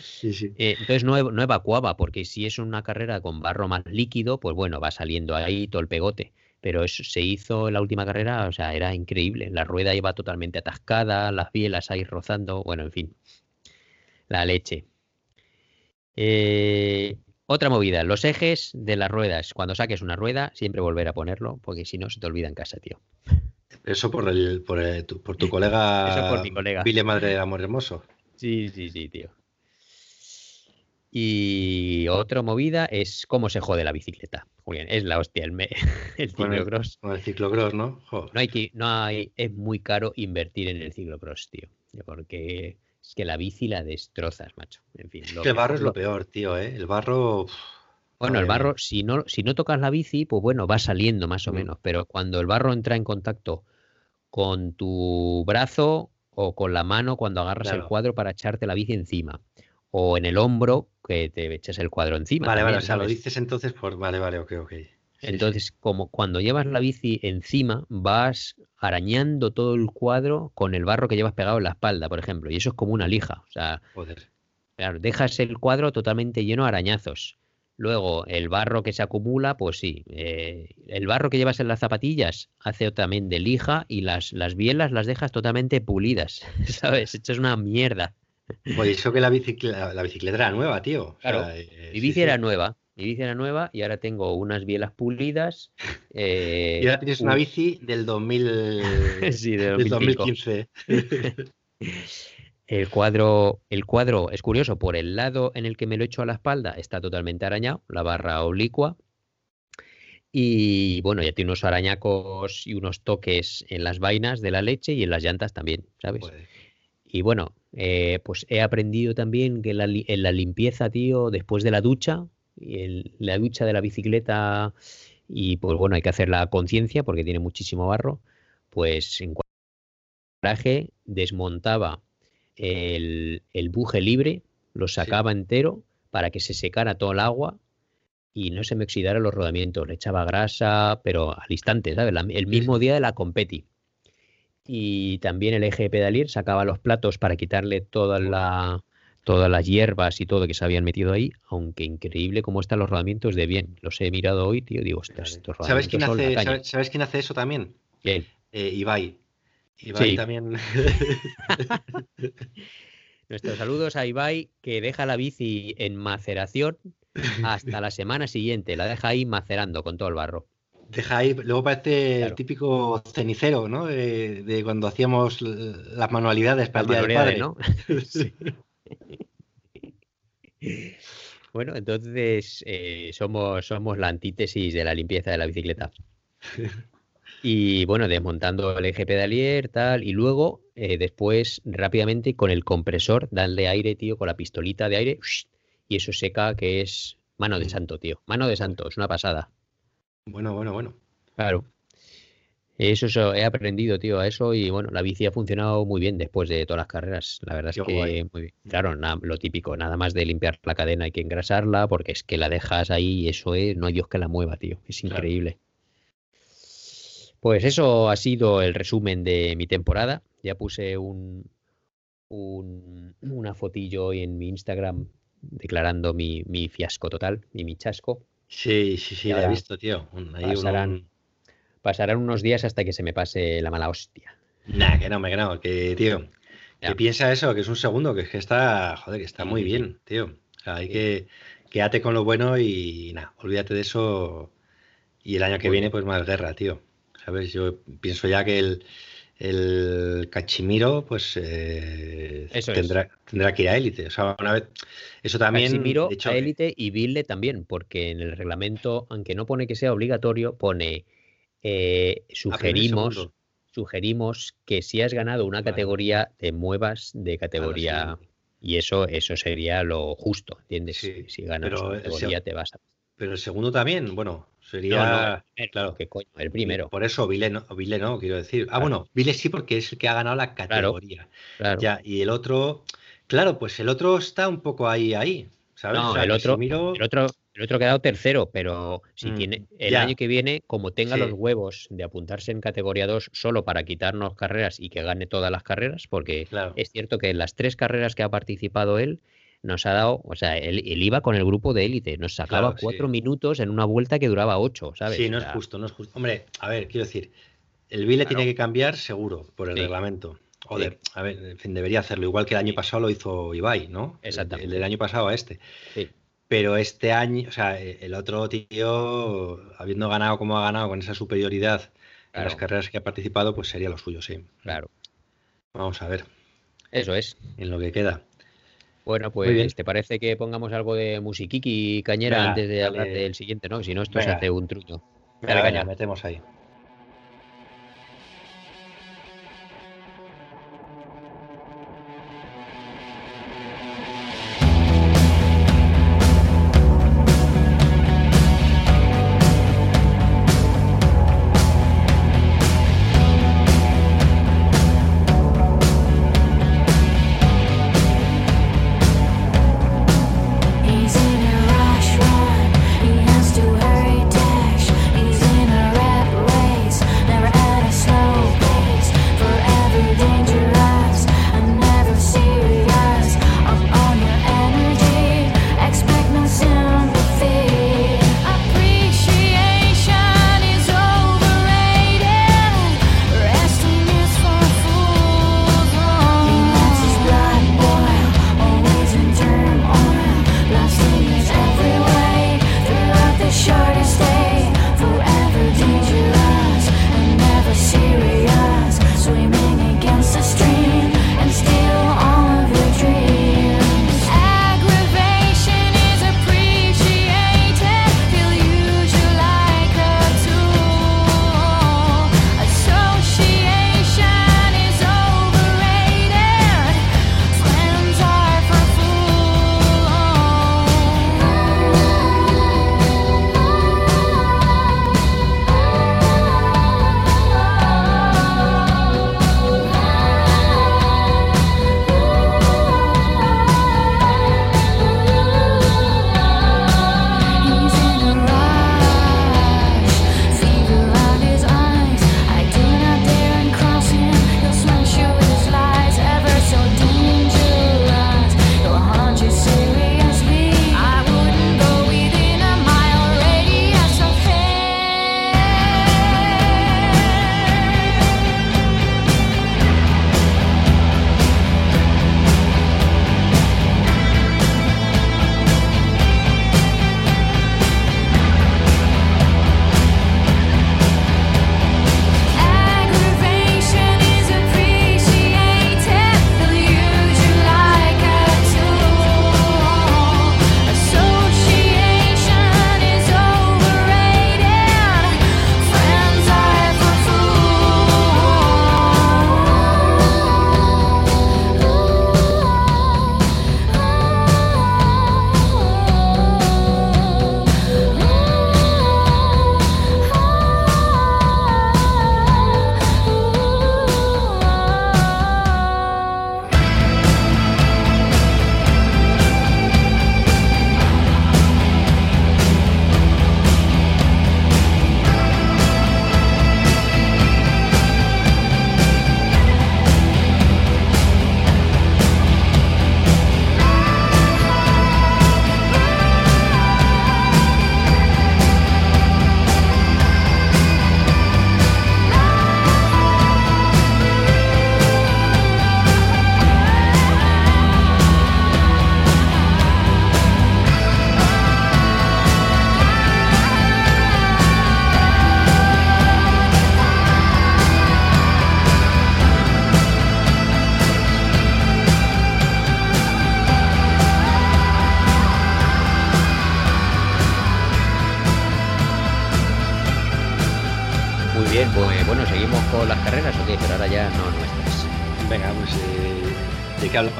Sí, sí. Eh, entonces no, no, evacuaba, porque si es una carrera con barro más líquido, pues bueno, va saliendo ahí todo el pegote pero eso se hizo en la última carrera, o sea, era increíble. La rueda iba totalmente atascada, las bielas ahí rozando, bueno, en fin, la leche. Eh, otra movida, los ejes de las ruedas. Cuando saques una rueda, siempre volver a ponerlo, porque si no se te olvida en casa, tío. Eso por, el, por, tu, por tu colega. <laughs> Eso por mi colega. Vile Madre del Amor Hermoso. Sí, sí, sí, tío. Y otra movida es cómo se jode la bicicleta. Julián, es la hostia el, <laughs> el ciclocross. Con el, ciclocross, ¿no? No hay que, no hay, es muy caro invertir en el ciclocross, tío. Porque es que la bici la destrozas, macho. En fin. el barro es lo peor, tío, ¿eh? El barro. Bueno, el barro, si no, si no tocas la bici, pues bueno, va saliendo más o mm. menos. Pero cuando el barro entra en contacto con tu brazo o con la mano cuando agarras el cuadro para echarte la bici encima o en el hombro que te eches el cuadro encima. Vale, vale, o sea, lo dices entonces por. Vale, vale, ok, ok. entonces, como cuando llevas la bici encima, vas arañando todo el cuadro con el barro que llevas pegado en la espalda, por ejemplo, y eso es como una lija. O sea, Claro, dejas el cuadro totalmente lleno de arañazos. Luego, el barro que se acumula, pues sí. Eh, el barro que llevas en las zapatillas hace también de lija y las, las bielas las dejas totalmente pulidas, <laughs> ¿sabes? Esto es una mierda. Pues eso que la bicicleta, la bicicleta era nueva, tío. Claro, eh, mi bici era nueva. Mi bici era nueva y ahora tengo unas bielas pulidas. y ahora tienes una bici del 2000... <laughs> sí, del, 2015. <laughs> El cuadro, el cuadro es curioso, por el lado en el que me lo echo a la espalda está totalmente arañado, la barra oblicua. Y bueno, ya tiene unos arañacos y unos toques en las vainas de la leche y en las llantas también, ¿sabes? Y bueno, eh, pues he aprendido también que en la limpieza, tío, después de la ducha, y la ducha de la bicicleta, y pues bueno, hay que hacer la conciencia porque tiene muchísimo barro, pues en cuanto traje, desmontaba el, el, buje libre, lo sacaba entero para que se secara todo el agua y no se me oxidara los rodamientos. Le echaba grasa, pero al instante, ¿sabes? el mismo día de la competi y también el eje de pedalier sacaba los platos para quitarle toda la, todas las hierbas y todo que se habían metido ahí, aunque increíble cómo están los rodamientos de bien. Los he mirado hoy, tío, digo, estos ¿Sabes quién, hace, ¿sabes, quién hace eso también? ¿Quién? Eh, Ibai. Ibai también. <laughs> Nuestros saludos a Ibai, que deja la bici en maceración hasta la semana siguiente. La deja ahí macerando con todo el barro deja ahí, luego parece el típico cenicero, ¿no? De, cuando hacíamos las manualidades para el Día del Padre. ¿no? <laughs> <laughs> Bueno, entonces eh, somos, somos la antítesis de la limpieza de la bicicleta. <laughs> Y bueno, desmontando el eje pedalier, tal, y luego eh, después rápidamente con el compresor, darle aire, tío, con la pistolita de aire, y eso seca que es mano de santo, tío. Mano de santo, es una pasada. Bueno, bueno, bueno. Claro. Eso, eso, he aprendido, tío, a eso y bueno, la bici ha funcionado muy bien después de todas las carreras. La verdad es que guay. muy bien. Claro, na- lo típico, nada más de limpiar la cadena hay que engrasarla porque es que la dejas ahí y eso es, no hay Dios que la mueva, tío. Es Claro. increíble. Pues eso ha sido el resumen de mi temporada. Ya puse un, un- una fotillo hoy en mi Instagram declarando mi, mi fiasco total y mi chasco. Sí, sí, sí, la he visto, tío. Ahí pasarán. un- Pasarán unos días hasta que se me pase la mala hostia. Nah, que no, me que no, que, tío, Ya. que piensa eso, que es un segundo, que es que está, joder, que está muy bien, tío. O sea, hay que quédate con lo bueno y nada, olvídate de eso. Y el año que viene, pues más guerra, tío. ¿Sabes? Yo pienso ya que el, el Cachimiro, pues eh, tendrá, tendrá que ir a élite. O sea, una vez. Eso también. Casimiro de hecho, a élite y Ville también, porque en el reglamento, aunque no pone que sea obligatorio, pone eh, sugerimos, segundo. sugerimos que si has ganado una Vale. categoría, te muevas de categoría. siguiente. Y eso, eso sería lo justo, ¿entiendes? Sí, Si ganas una categoría, te vas a. Pero el segundo también, bueno, No, no, sería. claro. ¿qué coño? El primero. Por eso Vile no, Vile no, quiero decir. Ah, Claro. bueno, Vile sí porque es el que ha ganado la categoría. claro. Ya, y el otro, claro, pues el otro está un poco ahí, ahí, ¿sabes? No, O sea, el otro, el otro, el otro ha quedado tercero, pero si mm, tiene el ya, año que viene, como tenga los huevos de apuntarse en categoría 2 solo para quitarnos carreras y que gane todas las carreras, porque claro, es cierto que en las tres carreras que ha participado él, nos ha dado, o sea, él, él iba con el grupo de élite, nos sacaba claro, sí. cuatro minutos en una vuelta que duraba ocho, ¿sabes? Sí, O no es justo, no es justo. Hombre, a ver, quiero decir, el Vile tiene que cambiar seguro por el sí, reglamento. sí, Joder, a ver, en fin, debería hacerlo, igual que el año sí, pasado lo hizo Ibai, ¿no? El, el del exactamente, año pasado a este. sí, Pero este año, o sea, el otro tío, habiendo ganado como ha ganado con esa superioridad en las carreras que ha participado, pues sería lo suyo, sí. claro, Vamos a ver eso es. en lo que queda. Bueno, pues, ¿te parece que pongamos algo de musiquiqui cañera Venga, antes de hablar del siguiente, no? Si no, esto se hace un truño. Dale venga, caña. metemos ahí.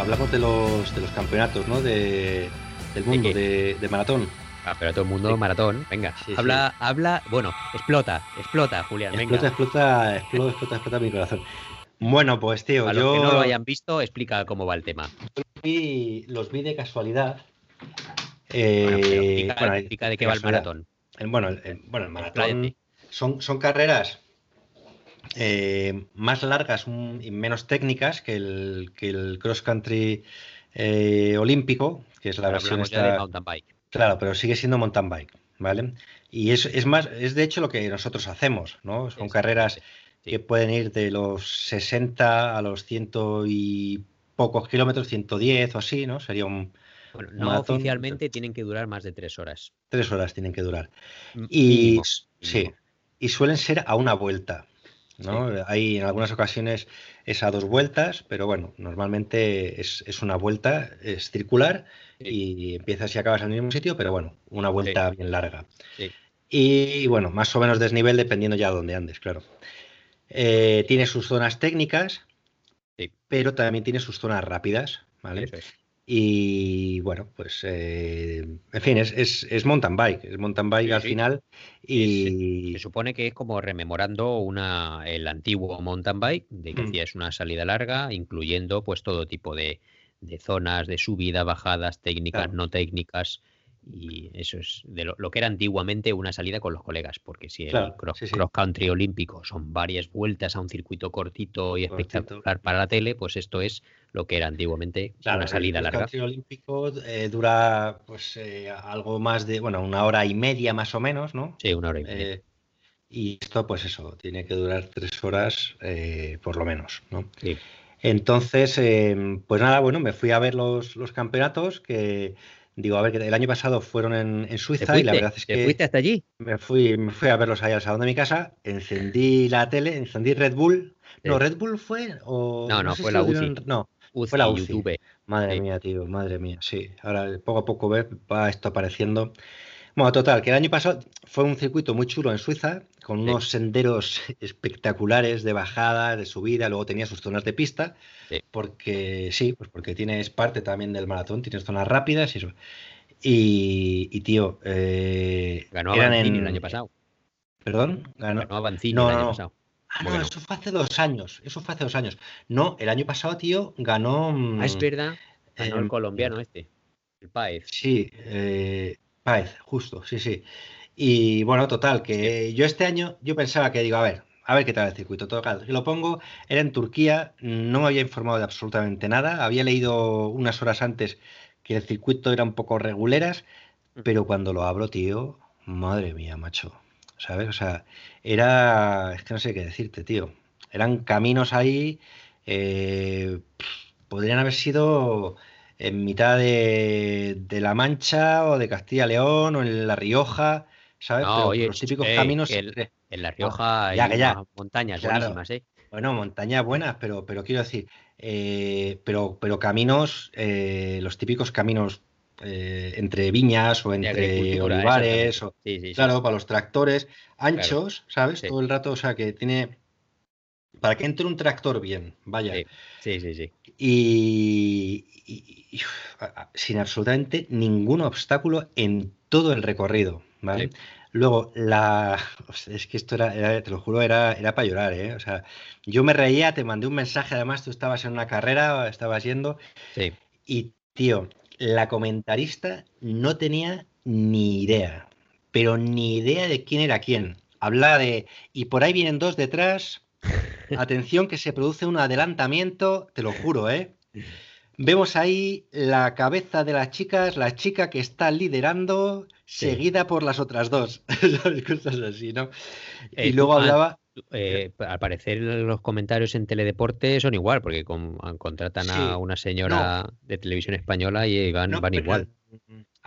Hablamos de los, de los campeonatos, ¿no? De, del mundo, de, de, maratón. Ah, pero todo el mundo maratón, venga. habla, habla, bueno, explota, explota, Julián, explota, venga. Explota, explota, explota, explota mi corazón. Bueno, pues tío, A yo... los que no lo hayan visto, explica cómo va el tema. Vi, los vi de casualidad. Eh, bueno, explica, bueno, de qué va el maratón. El, bueno, el, bueno, el maratón son, son carreras eh, más largas y menos técnicas que el, que el cross country eh, olímpico, que es la versión esta... de mountain bike. Claro, pero sigue siendo mountain bike, ¿vale? Y es, es más, es de hecho lo que nosotros hacemos, ¿no? Son sí, carreras sí, sí. que pueden ir de los 60 a los ciento y pocos kilómetros, 110 o así, ¿no? Sería un. Bueno, no maratón. oficialmente tienen que durar más de tres horas. Tres horas tienen que durar. Y mínimo, sí, y suelen ser a una vuelta. ¿No? Sí. Hay en algunas ocasiones es a dos vueltas, pero bueno, normalmente es, es una vuelta, es circular sí. y empiezas y acabas en el mismo sitio, pero bueno, una vuelta sí. bien larga. Y bueno, más o menos desnivel dependiendo ya de dónde andes, claro. Eh, tiene sus zonas técnicas, pero también tiene sus zonas rápidas, ¿vale? Y bueno, pues eh, en fin, es, es, es, mountain bike, es mountain bike sí, al sí. final. Y se, se, supone que es como rememorando una, el antiguo mountain bike, de que mm. es una salida larga, incluyendo pues todo tipo de, de zonas de subida, bajadas, técnicas, claro. no técnicas. Y eso es de lo, lo, que era antiguamente una salida con los colegas, porque si el claro, cross, sí, sí. cross, country olímpico son varias vueltas a un circuito cortito y cortito. espectacular para la tele, pues esto es lo que era antiguamente claro, una salida el larga. El country olímpico eh, dura pues eh, algo más de, bueno, una hora y media más o menos, ¿no? Sí, una hora y media. Eh, y esto, pues eso, tiene que durar tres horas por lo menos, ¿no? Sí. Entonces, eh, pues nada, bueno, me fui a ver los, los campeonatos que Digo, a ver, que el año pasado fueron en, en Suiza y la verdad es que. ¿Te fuiste hasta allí? Me fui, me fui a verlos ahí al salón de mi casa, encendí la tele, encendí Red Bull. Sí. No, Red Bull fue. O, no, no, no fue si la UCI. No, UCI, fue la UCI. YouTube. Madre sí. mía, tío, madre mía, sí. Ahora poco a poco va esto apareciendo. Bueno, total, que el año pasado fue un circuito muy chulo en Suiza, con unos sí. senderos espectaculares de bajada, de subida, luego tenía sus zonas de pista, sí. porque sí, pues porque tienes parte también del maratón, tienes zonas rápidas y eso. Y, y tío, eh, ganó Avancini en... el año pasado. ¿Perdón? Ganó, ganó Avancini no, el año pasado. Ah, no, eso fue hace dos años. Eso fue hace dos años. No, el año pasado, tío, ganó. Ah, es verdad. Ganó eh, el colombiano este. El Paez. Sí, eh, Justo, sí, sí. Y bueno, total, que yo este año, yo pensaba que digo, a ver, a ver qué tal el circuito. Total, lo pongo, era en Turquía, no me había informado de absolutamente nada. Había leído unas horas antes que el circuito era un poco reguleras, pero cuando lo abro, tío, madre mía, macho. ¿Sabes? O sea, era. Es que no sé qué decirte, tío. Eran caminos ahí. Eh, podrían haber sido en mitad de, de, La Mancha o de Castilla León o en La Rioja, ¿sabes? No, Pero oye, los típicos eh, caminos. El, en La Rioja no, ya, hay ya, montañas claro. buenísimas, ¿eh? Bueno, montañas buenas, pero, pero quiero decir, eh, pero, pero caminos, eh, los típicos caminos eh, entre viñas o entre olivares, o, sí, sí, claro, sí. para los tractores, anchos, claro. ¿sabes? Todo el rato, o sea, que tiene... Para que entre un tractor bien, vaya. Sí, sí, sí. Y, y, y sin absolutamente ningún obstáculo en todo el recorrido, ¿vale? Luego, la. Es que esto era, era, te lo juro, era, era para llorar, ¿eh? O sea, yo me reía, te mandé un mensaje, además, tú estabas en una carrera, estabas yendo. Sí. Y, tío, la comentarista no tenía ni idea, pero ni idea de quién era quién. Habla de. Y por ahí vienen dos detrás. Atención, que se produce un adelantamiento, te lo juro, ¿eh? Vemos ahí la cabeza de las chicas, la chica que está liderando, sí. seguida por las otras dos. <laughs> Cosas así, ¿no? Eh, y luego tú, hablaba. Eh, al parecer los comentarios en Teledeporte son igual, porque con, contratan sí. a una señora no. de televisión española y van, no, van igual.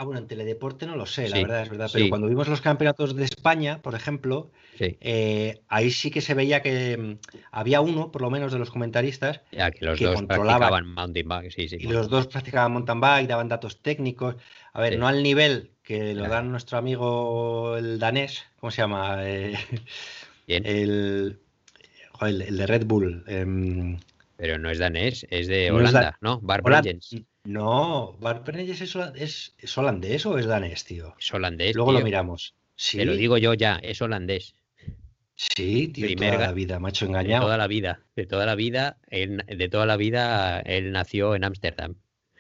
Ah, bueno, en Teledeporte no lo sé, la sí, verdad es verdad. Pero sí. cuando vimos los campeonatos de España, por ejemplo, sí. eh, ahí sí que se veía que um, había uno, por lo menos, de los comentaristas ya, que los que dos mountain bike. Sí, sí, y los dos practicaban mountain bike, daban datos técnicos. A ver, no al nivel que lo dan nuestro amigo el danés, ¿cómo se llama? Eh. El, de Red Bull. em, Pero no es danés, es de No es Holanda, ¿no? Bar Hola- Bregens. No, Bart es, es, es holandés o es danés, tío. Es holandés. Luego lo miramos. Sí, Te lo digo yo ya, es holandés. sí, tío, primer toda la vida, macho De engañado. toda la vida. De toda la vida. Él, de toda la vida, él nació en Ámsterdam.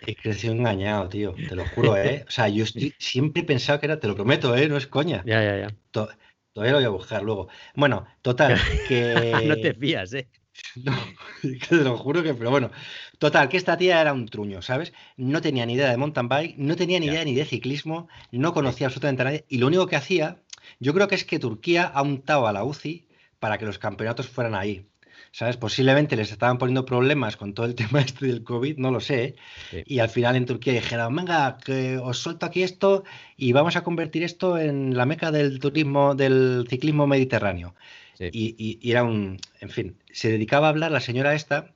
He crecido engañado, tío, te lo juro, ¿eh? O sea, yo estoy- siempre he pensado que era, te lo prometo, ¿eh? No es coña. Ya, ya, ya. To- Todavía lo voy a buscar luego. Bueno, total, <laughs> que... no te fías, ¿eh? <laughs> No, <laughs> te lo juro que, pero bueno, total, que esta tía era un truño, ¿sabes? No tenía ni idea de mountain bike, no tenía ni Ya. idea ni de ciclismo, no conocía absolutamente a nadie, y lo único que hacía, yo creo que es que Turquía ha untado a la UCI para que los campeonatos fueran ahí. ¿Sabes? Posiblemente les estaban poniendo problemas con todo el <laughs> tema este del COVID, no lo sé. Sí. Y al final en Turquía dijeron, venga, que os suelto aquí esto y vamos a convertir esto en la meca del turismo, del ciclismo mediterráneo. Sí. Y, y- y era un, en fin, se dedicaba a hablar la señora esta,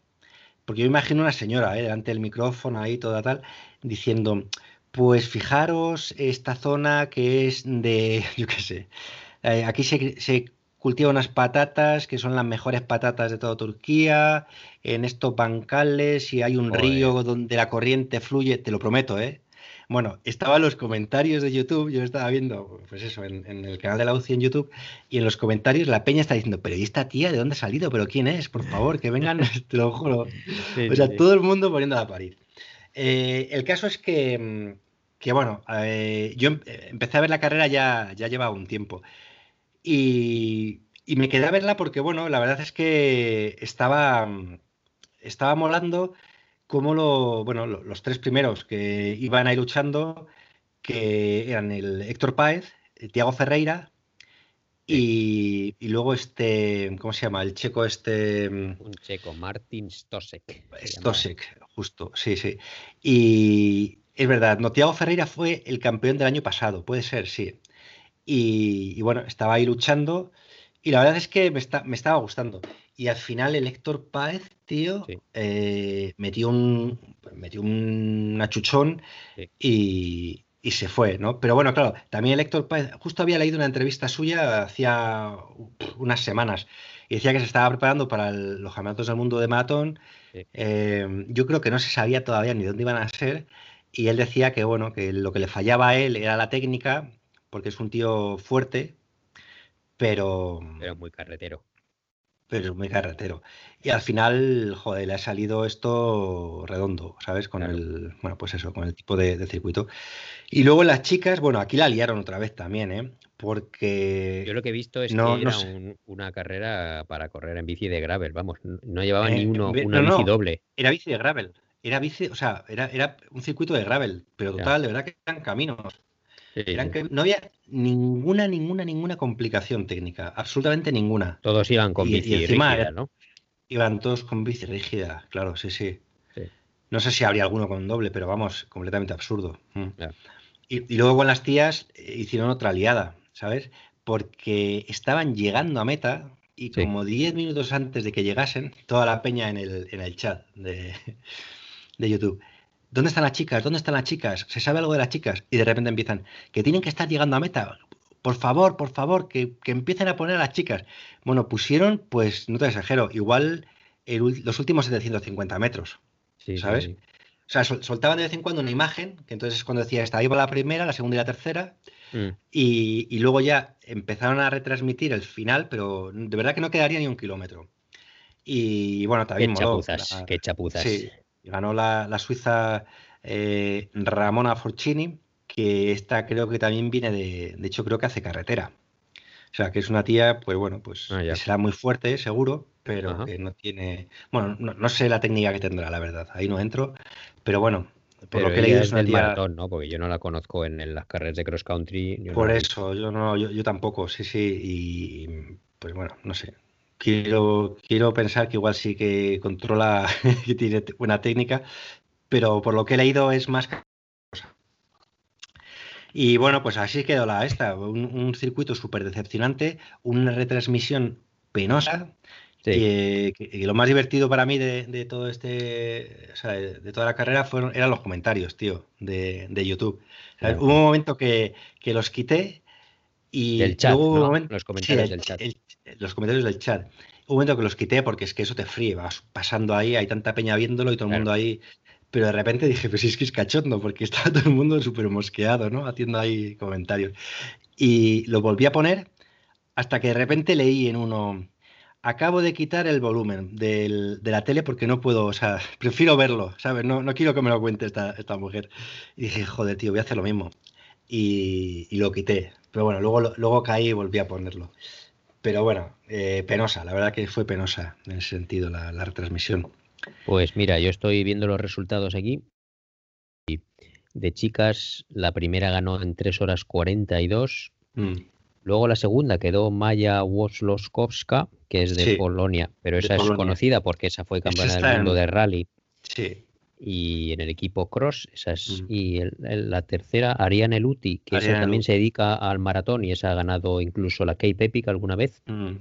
porque yo imagino una señora, ¿eh? delante del micrófono ahí, toda tal, diciendo, pues fijaros esta zona que es de, <laughs> yo qué sé, eh, aquí se, se cultivan unas patatas que son las mejores patatas de toda Turquía, en estos bancales y hay un Joder. río donde la corriente fluye, te lo prometo, ¿eh? Bueno, estaban los comentarios de YouTube, yo estaba viendo, pues eso, en, en el canal de la UCI en YouTube, y en los comentarios la peña está diciendo, pero ¿y esta tía de dónde ha salido? ¿Pero quién es? Por favor, que vengan, <laughs> <laughs> te lo juro. Sí, O sea, sí, todo el mundo poniéndola a parir. Eh, el caso es que, que bueno, eh, yo em- eh, empecé a ver la carrera ya, ya llevaba un tiempo. Y, y me quedé a verla porque, bueno, la verdad es que estaba, estaba molando como lo, bueno, lo- los tres primeros que iban ahí luchando, que eran el Héctor Páez, el Tiago Ferreira y, y luego este, ¿cómo se llama? El checo este... mm, Un checo, Martin Stosek. Stosek, justo, sí, sí. Y es verdad, no, Thiago Ferreira fue el campeón del año pasado, puede ser, sí. Y, y bueno, estaba ahí luchando y la verdad es que me, está- me estaba gustando. Y al final el Héctor Páez, tío, Sí. eh, metió un metió un achuchón Sí. y, y se fue, ¿no? Pero bueno, claro, también el Héctor Páez, justo había leído una entrevista suya hacía unas semanas y decía que se estaba preparando para el- los campeonatos del mundo de maratón. Sí. Eh, yo creo que no se sabía todavía ni dónde iban a ser y él decía que bueno, que lo que le fallaba a él era la técnica, porque es un tío fuerte, pero, Pero muy carretero. pero muy carretero. Y al final, joder, le ha salido esto redondo, ¿sabes? Con Claro. el, bueno, pues eso, con el tipo de, de circuito. Y luego las chicas, bueno, aquí la liaron otra vez también, ¿eh? Porque Yo lo que he visto es no- que no era sé. un- una carrera para correr en bici de gravel, vamos, no llevaba Eh, ni uno, una no, bici no. doble. era bici de gravel. Era bici, o sea, era, era un circuito de gravel, pero Ya. total, de verdad que eran caminos. Sí, Eran sí. que no había ninguna, ninguna, ninguna complicación técnica, absolutamente ninguna. Todos iban con Y- y bici encima rígida, ¿no? Iban todos con bici rígida, claro, sí, sí. Sí. No sé si habría alguno con doble, pero vamos, completamente absurdo. Mm. Y, y luego con las tías eh, hicieron otra liada, ¿sabes? Porque estaban llegando a meta y Sí. como 10 minutos antes de que llegasen, toda la peña en el, en el chat de, de YouTube. ¿Dónde están las chicas? ¿Dónde están las chicas? ¿Se sabe algo de las chicas? Y de repente empiezan, que tienen que estar llegando a meta. Por favor, por favor, que, que empiecen a poner a las chicas. Bueno, pusieron, pues no te exagero, igual el los últimos 750 metros. Sí, ¿sabes? sí. O sea, sol- soltaban de vez en cuando una imagen, que entonces es cuando decía, esta iba la primera, la segunda y la tercera, Mm, y, y luego ya empezaron a retransmitir el final, pero de verdad que no quedaría ni un kilómetro. Y bueno, Qué también moló. chapuzas, La- qué chapuzas. Sí, ganó la, la suiza eh, Ramona Forcini, que esta creo que también viene de, de hecho creo que hace carretera. O sea, que es una tía, pues bueno, pues Ah, que será muy fuerte, seguro, pero Ajá. que no tiene, bueno, no, no sé la técnica que tendrá, la verdad, ahí no entro, pero bueno, por Pero lo que he leído es una del tía, maratón, ¿no? Porque yo no la conozco en, en las carreras de cross country. no por eso, yo no, yo, yo tampoco, sí, sí, y pues bueno, no sé. Quiero, quiero pensar que igual sí que controla, <laughs> que tiene buena técnica, pero por lo que he leído es más cosa. Y bueno, pues así quedó la esta, un, un circuito súper decepcionante, una retransmisión penosa, Sí. que, que- que lo más divertido para mí de, de todo este, o sea, de, de toda la carrera fueron, eran los comentarios, tío, de, de YouTube. O sea, Claro. Hubo un momento que, que los quité y Del chat, luego momento- Los sí, comentarios el- del chat. el- los comentarios del chat. un momento que los quité porque es que eso te fríe, vas pasando ahí, hay tanta peña viéndolo y todo el Claro. mundo ahí. Pero de repente dije, pues es que es cachondo, porque estaba <laughs> todo el mundo súper mosqueado, ¿no? Haciendo ahí comentarios. Y lo volví a poner hasta que de repente leí en uno, acabo de quitar el volumen del- de la tele porque no puedo, o sea, <laughs> prefiero verlo, ¿sabes? No, no quiero que me lo cuente esta, esta mujer. Y dije, joder, tío, voy a hacer lo mismo. Y, y lo quité. Pero bueno, luego, luego caí y volví a ponerlo. Pero bueno, eh, penosa, la verdad que fue penosa en ese sentido la, la retransmisión. Pues mira, yo estoy viendo los resultados aquí. Y de chicas, la primera ganó en 3 horas 42. Mm, Luego la segunda quedó Maya Wosloskowska, que es de Sí, Polonia, pero esa es Polonia. conocida porque esa fue campeona del mundo en- de rally Sí, y en el equipo cross. Esa es, Mm. Y el- el- la tercera, Ariane Luti, que esa también Luti. se dedica al maratón y esa ha ganado incluso la Cape Epic alguna vez. mm,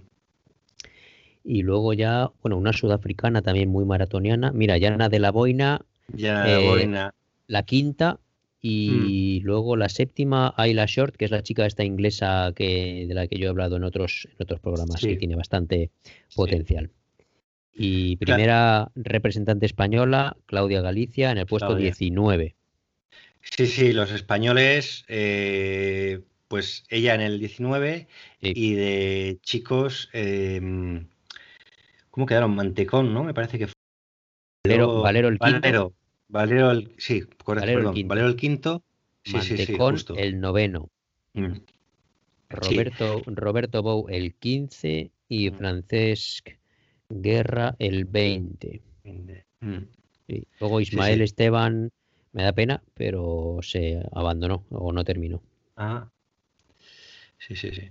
Y luego ya, bueno, una sudafricana también muy maratoniana. Mira, Yana de la Boina, Eh, Boina, la quinta. Y luego la séptima, Ayla Short, que es la chica esta inglesa que, de la que yo he hablado en otros, en otros programas, que tiene bastante potencial. Y primera representante española, Claudia Galicia, en el puesto Claudia. 19. Sí, sí, los españoles, eh, pues ella en el 19 Sí. y de chicos, eh, ¿cómo quedaron? Mantecón, ¿no? Me parece que fue. Valero, Valero el quinto, Valero, el, sí, correcto, Valero el perdón, quinto. Valero el quinto. Sí, Mantecón el noveno, Mm, Roberto, Roberto Bou el 15 y Mm. Francesc Guerra el 20. mm. Sí. Luego Ismael sí. Esteban, me da pena, pero se abandonó o no terminó. Ah, sí, sí, sí.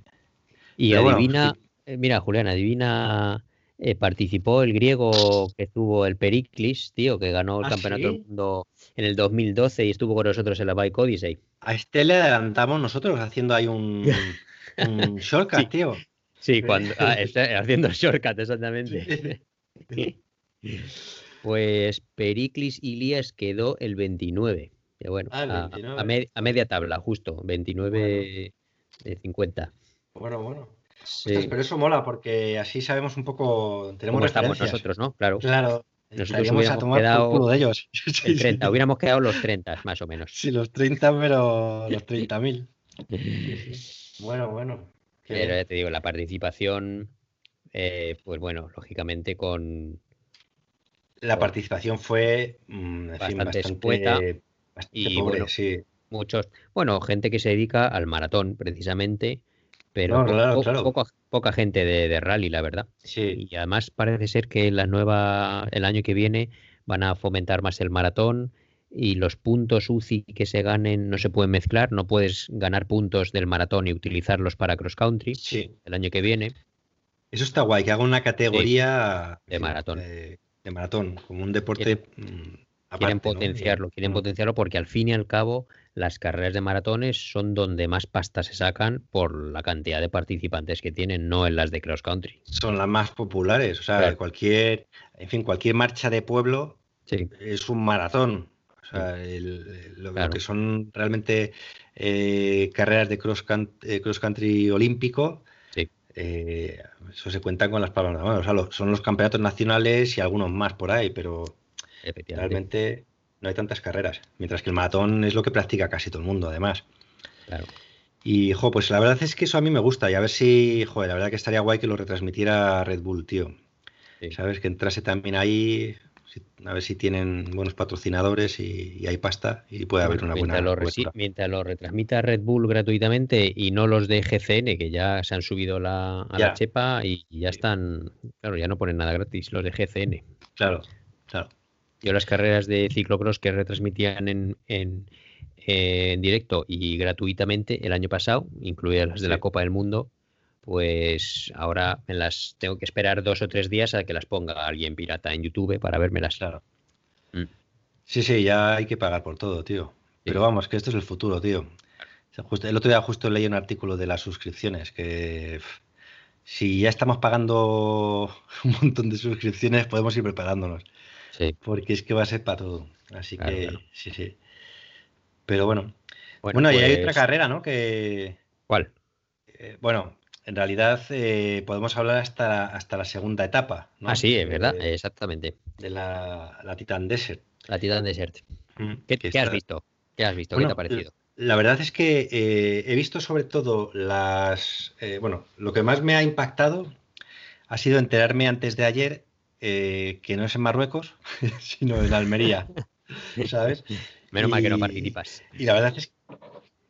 Y Pero bueno, adivina, eh, mira, Julián, adivina, eh, participó el griego que estuvo el Periclis, tío, que ganó el ¿Ah, campeonato del mundo en el 2012 y estuvo con nosotros en la Bike Odyssey. A este le adelantamos nosotros haciendo ahí un, <laughs> un shortcut, tío. Sí, cuando ah, <laughs> está haciendo shortcut, exactamente. <laughs> Pues Periclis Ilias quedó el 29. Que bueno, Ah, a- a, 29. me- a media tabla, justo, 29 de 50. Bueno, bueno. Sí. Ostras, pero eso mola porque así sabemos un poco, tenemos ¿Cómo estamos nosotros, no? Claro. Claro, Nosotros hubiéramos quedado culo de ellos. El <laughs> sí. 30, hubiéramos quedado los 30, más o menos. Sí, los 30, pero los 30.000. Bueno, bueno. Pero ya te digo, la participación, eh, pues bueno, lógicamente con La con participación fue mm, fin, bastante bastante, escueta bastante y pobre, bueno, sí. muchos, bueno, gente que se dedica al maratón precisamente, pero No, po- claro, po- claro. poca, poca gente de, de rally, la verdad. Sí, Y además parece ser que la nueva, el año que viene van a fomentar más el maratón y los puntos UCI que se ganen no se pueden mezclar, no puedes ganar puntos del maratón y utilizarlos para cross country sí. el año que viene. Eso está guay, que haga una categoría de maratón. De, de maratón, como un deporte mm, quieren aparte, ¿no? potenciarlo, quieren Mm. potenciarlo porque al fin y al cabo las carreras de maratones son donde más pasta se sacan por la cantidad de participantes que tienen, no en las de cross country. Son las más populares, o sea, Claro. cualquier, en fin, cualquier marcha de pueblo Sí, es un maratón. O sea, el- el- lo, que son realmente eh, carreras de cross, can- eh, cross country olímpico, Sí. eh, eso se cuenta con las palmas de la mano. O sea, lo- son los campeonatos nacionales y algunos más por ahí, pero realmente no hay tantas carreras. Mientras que el maratón es lo que practica casi todo el mundo, además. Claro. Y, jo, pues la verdad es que eso a mí me gusta. Y a ver si, joder, la verdad que estaría guay que lo retransmitiera Red Bull, tío. Sí. ¿Sabes? Que entrase también ahí, a ver si tienen buenos patrocinadores y, y hay pasta y puede haber una buena mientras, lo resi- cobertura. mientras lo retransmita Red Bull gratuitamente y no los de GCN, que ya se han subido la, a Ya. la chepa y, y ya están, claro, ya no ponen nada gratis los de GCN. Claro, claro. Yo las carreras de ciclocross que retransmitían en, en, en directo y gratuitamente el año pasado, incluidas las de la. Copa del Mundo, pues ahora me las tengo que esperar dos o tres días a que las ponga alguien pirata en YouTube para vérmelas. Claro. Mm. Sí, sí, ya hay que pagar por todo, tío. Pero vamos, que esto es el futuro, tío. Justo- el otro día justo leí un artículo de las suscripciones, que pff, si ya estamos pagando <laughs> un montón de suscripciones, podemos ir preparándonos, Sí. porque es que va a ser para todo. Así Claro, que, claro. sí, sí. Pero bueno. Bueno, Bueno, y hay otra pues, carrera, ¿no? Que, ¿Cuál? eh, bueno, en realidad eh, podemos hablar hasta la, hasta la segunda etapa. ¿no? Ah, sí, es verdad, De, exactamente. de la, la Titan Desert. La Titan Desert. Mm, ¿Qué, has visto? ¿Qué has visto? Bueno, ¿Qué te ha parecido? La verdad es que eh, he visto sobre todo las... eh, bueno, lo que más me ha impactado ha sido enterarme antes de ayer eh, que no es en Marruecos, <laughs> sino en Almería, <laughs> ¿sabes? Menos mal que no participas. Y la verdad es que...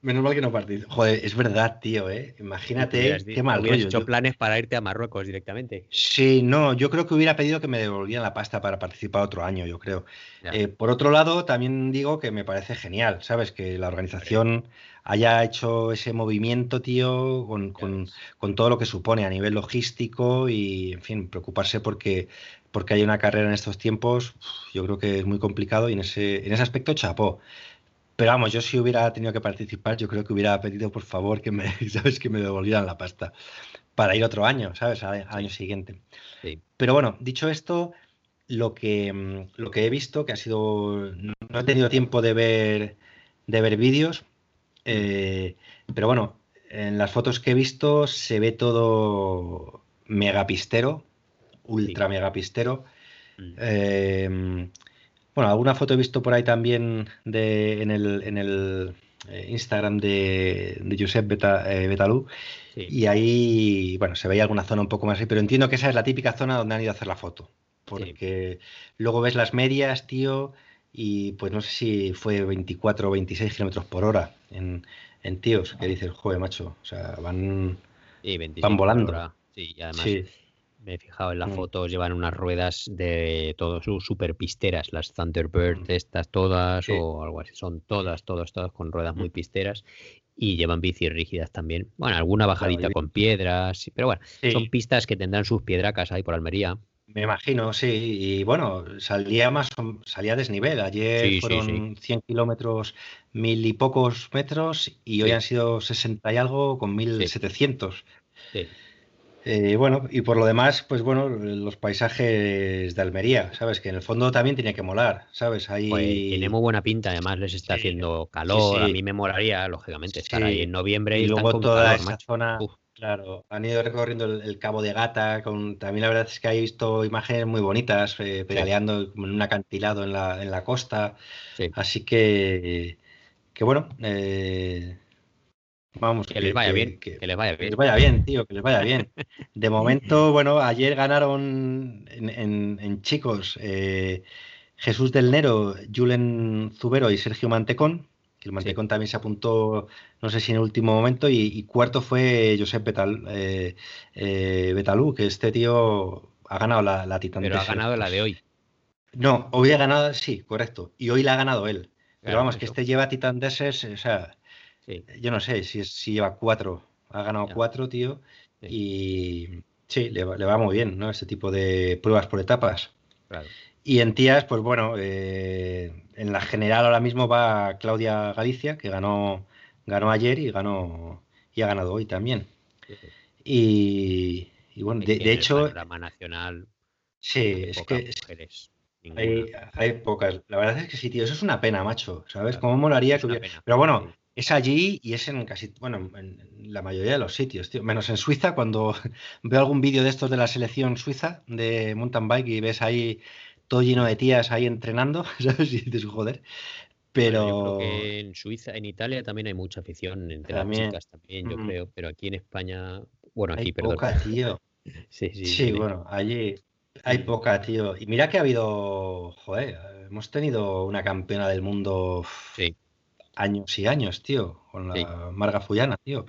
Menos mal que no participo. Joder, es verdad, tío, ¿eh? Imagínate qué mal hubieras rollo. hecho Yo- planes para irte a Marruecos directamente. Sí, no, yo creo que hubiera pedido que me devolvieran la pasta para participar otro año, yo creo. Eh, por otro lado, también digo que me parece genial, ¿sabes? Que la organización haya hecho ese movimiento, tío, con, con- con todo lo que supone a nivel logístico y, en fin, preocuparse porque, porque hay una carrera en estos tiempos, yo creo que es muy complicado y en ese, en ese aspecto chapó. Pero vamos, yo si hubiera tenido que participar, yo creo que hubiera pedido por favor que me, <laughs> ¿sabes? Que me devolvieran la pasta para ir otro año, ¿sabes? Al, al año siguiente. Sí. Pero bueno, dicho esto, lo que, mm, lo que he visto, que ha sido, no, no he tenido tiempo de ver, de ver vídeos, eh, pero bueno, en las fotos que he visto se ve todo megapistero, ultra megapistero. Mm. Eh, bueno, alguna foto he visto por ahí también de, en el, en el eh, Instagram de, de Josep Beta- eh, Betalú. Sí. Y ahí, bueno, se veía alguna zona un poco más así, pero entiendo que esa es la típica zona donde han ido a hacer la foto. Porque luego ves las medias, tío, y pues no sé si fue 24 o 26 kilómetros por hora en, en tíos, que dices, joder, macho, o sea, van. Y 25 Van volando. Sí, y además Sí, me he fijado en las Mm. fotos, llevan unas ruedas de todos sus super pisteras, las Thunderbird, Mm. estas todas Sí. o algo así. Son todas, todas, todas con ruedas muy Mm. pisteras y llevan bicis rígidas también. Bueno, alguna bajadita con piedras, pero bueno, sí, son pistas que tendrán sus piedracas ahí por Almería. me imagino, sí. Y bueno, salía más, salía a desnivel. Ayer Sí, sí, fueron 100 kilómetros, mil y pocos metros, y hoy han sido 60 y algo con 1700. Sí. Eh, bueno, y por lo demás, pues bueno, los paisajes de Almería, ¿sabes? Que en el fondo también tiene que molar, ¿sabes? Ahí... Pues tiene muy buena pinta, además les está Sí, haciendo calor. A sí. mí me molaría, lógicamente, estar ahí en noviembre y, luego toda calor, esa macho. zona, Uf. claro, han ido recorriendo el, el Cabo de Gata, con, también la verdad es que he visto imágenes muy bonitas, eh, pedaleando en un acantilado en la, en la costa, Sí. así que, que bueno, eh, vamos, Que les vaya que- bien, que- que les vaya que bien. les vaya bien, tío, que les vaya bien. De momento, <laughs> bueno, ayer ganaron en, en- en chicos eh, Jesús del Nero, Julen Zubero y Sergio Mantecón. Que el Mantecón también se apuntó, no sé si en el último momento, y, y cuarto fue Josep Betal, eh, eh, Betalú, que este tío ha ganado la, la Titan Pero ha ganado la de hoy. No, hoy ha ganado, sí, correcto. Y hoy la ha ganado él. Pero Claro, vamos, que este lleva Titan Desert, o sea, Sí, yo no sé si, si lleva cuatro. Ha ganado Ya. cuatro, tío. Sí. Y sí, le, va- le va muy bien, ¿no? Este tipo de pruebas por etapas. claro. Y en tías, pues bueno, eh, en la general ahora mismo va Claudia Galicia, que ganó, ganó ayer y ganó y ha ganado hoy también. Sí. Y, y bueno, de, de en el hecho, panorama nacional sí, es que es- mujeres, hay, hay pocas. La verdad es que sí, tío, eso es una pena, macho. ¿Sabes? Claro, Cómo molaría que hubiera. Pero bueno. Es allí y es en casi, bueno, en la mayoría de los sitios, tío. Menos en Suiza, cuando <laughs> veo algún vídeo de estos de la selección suiza de mountain bike y ves ahí todo lleno de tías ahí entrenando, <laughs> ¿sabes? Y dices, joder. Yo Pero creo que en Suiza, en Italia también hay mucha afición entre También. las chicas también, yo Mm. creo, pero aquí en España, bueno, hay aquí, perdón. poca, tío. <laughs> Sí, sí, Sí, bueno, allí hay poca, tío. Y mira que ha habido, joder, hemos tenido una campeona del mundo Sí. Años y años, tío, con la Sí. Marga Fullana, tío.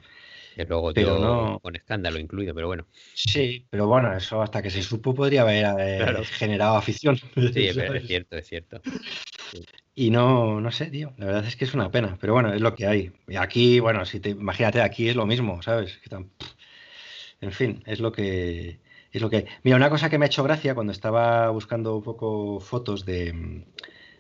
Que luego Pero dio no- con escándalo incluido, pero bueno. Sí, pero bueno, eso hasta que se supo podría haber eh, Claro. generado afición. <laughs> Sí, es, es cierto, es cierto. Y no, no sé, tío, la verdad es que es una pena, pero bueno, es lo que hay. Y aquí, bueno, si te imagínate, aquí es lo mismo, ¿sabes? Que tan- En fin, es lo que es lo que hay. Mira, una cosa que me ha hecho gracia cuando estaba buscando un poco fotos de,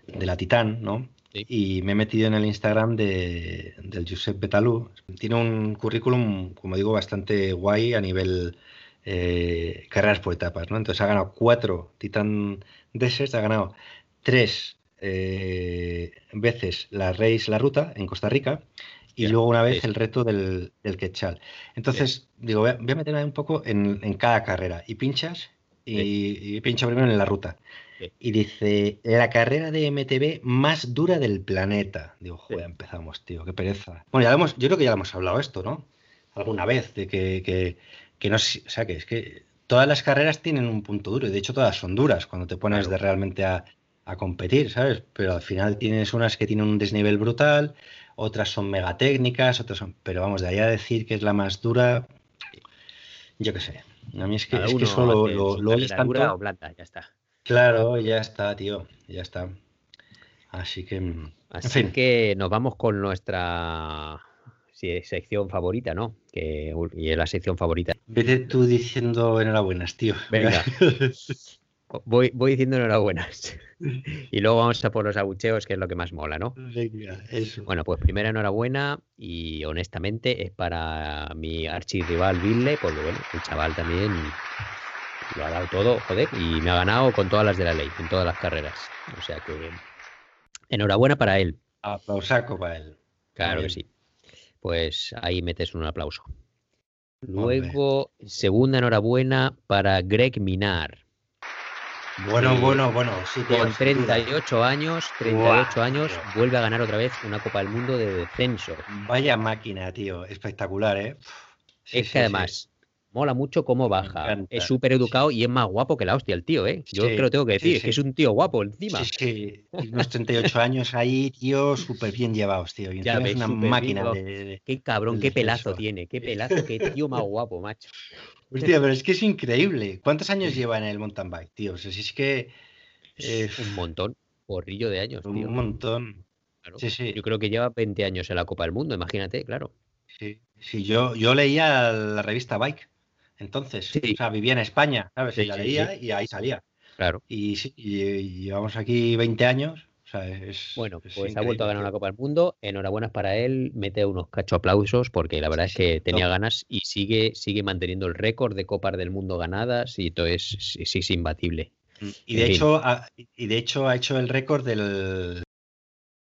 de la Titán, ¿no? Sí. Y me he metido en el Instagram de, del Josep Betalú. Tiene un currículum, como digo, bastante guay a nivel eh, carreras por etapas, ¿no? Entonces ha ganado cuatro Titan Deserts, ha ganado tres eh, veces la Race La Ruta en Costa Rica y luego una vez el reto del, del Quechal. Entonces, digo, voy a, voy a, meterme un poco en, en, cada carrera y pinchas y, y pincho primero en la ruta. Y dice, la carrera de MTB más dura del planeta. Digo, joder, empezamos, tío, qué pereza. Bueno, ya hemos, yo creo que ya lo hemos hablado esto, ¿no? Alguna vez, de que, que, que no, o sea, que es que todas las carreras tienen un punto duro, y de hecho todas son duras cuando te pones de realmente a, a competir, ¿sabes? Pero al final tienes unas que tienen un desnivel brutal, otras son mega técnicas, otras son. Pero vamos, de ahí a decir que es la más dura, yo qué sé. A mí es que, es que eso lo, lo, lo tanto. Dura o blanda, ya está. Claro, ya está, tío, ya está. Así que. Así en fin. que nos vamos con nuestra sí, sección favorita, ¿no? Que, y es la sección favorita. Vete tú diciendo enhorabuenas, tío. Venga. <laughs> voy, voy diciendo enhorabuenas. y luego vamos a por los abucheos, que es lo que más mola, ¿no? Venga, eso. Bueno, pues primera enhorabuena y honestamente es para mi archirrival Ville, porque bueno, el chaval también lo ha dado todo, joder, y me ha ganado con todas las de la ley, en todas las carreras. O sea que enhorabuena para él. Aplausaco para él. Claro que sí. Pues ahí metes un aplauso. Luego, Hombre. segunda enhorabuena para Greg Minar. Bueno, bueno, bueno. Sí, con 38 años, 38 Buah, años, tío. vuelve a ganar otra vez una Copa del Mundo de descenso. Vaya máquina, tío. Espectacular, ¿eh? Sí, es que sí, además, mola mucho cómo baja. Es súper educado y es más guapo que la hostia el tío, ¿eh? Yo sí, creo tengo que decir, sí, que es un tío guapo encima. Sí, sí. <laughs> Unos 38 años ahí, tío, súper bien llevados, tío. Y ya ves, es una máquina de, de, Qué cabrón, qué pelazo tiene, qué pelazo, qué tío más guapo, macho. Hostia, pero es que es increíble. ¿Cuántos años lleva en el mountain bike, tío? O sea, si es que... Eh, un montón, porrillo de años, un tío. Un montón. Claro. Sí, sí. Yo creo que lleva 20 años en la Copa del Mundo, imagínate, claro. Sí, sí yo, yo leía la revista Bike entonces, sí. o sea, vivía en España, ¿sabes? Sí, y la leía sí, y ahí salía. Claro. Y, y, y, llevamos aquí 20 años. O sea, es, bueno, pues ha vuelto a ganar una Copa del Mundo. Enhorabuena para él. Mete unos cacho aplausos porque la verdad es que tenía ganas y sigue, sigue manteniendo el récord de Copas del Mundo ganadas y todo es, sí, es imbatible. Y de, hecho, ha, y de hecho ha hecho el récord del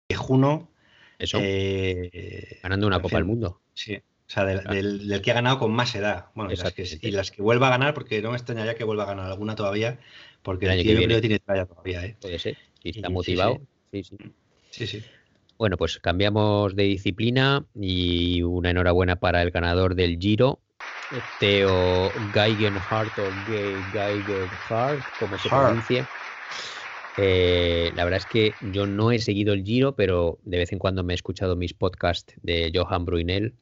de Juno. Eso. Eh, Ganando una Copa del Mundo. Sí. O sea, del, claro. del, del, que ha ganado con más edad. Bueno, y las, que, y las, que, vuelva a ganar, porque no me extrañaría que vuelva a ganar alguna todavía, porque el, el tío creo tiene talla todavía. ¿eh? Puede ser, si está motivado. Sí sí. sí, sí. Bueno, pues cambiamos de disciplina y una enhorabuena para el ganador del Giro, Theo Geigenhardt o Geigenhardt, como se pronuncia. Eh, la verdad es que yo no he seguido el Giro, pero de vez en cuando me he escuchado mis podcasts de Johan Bruinel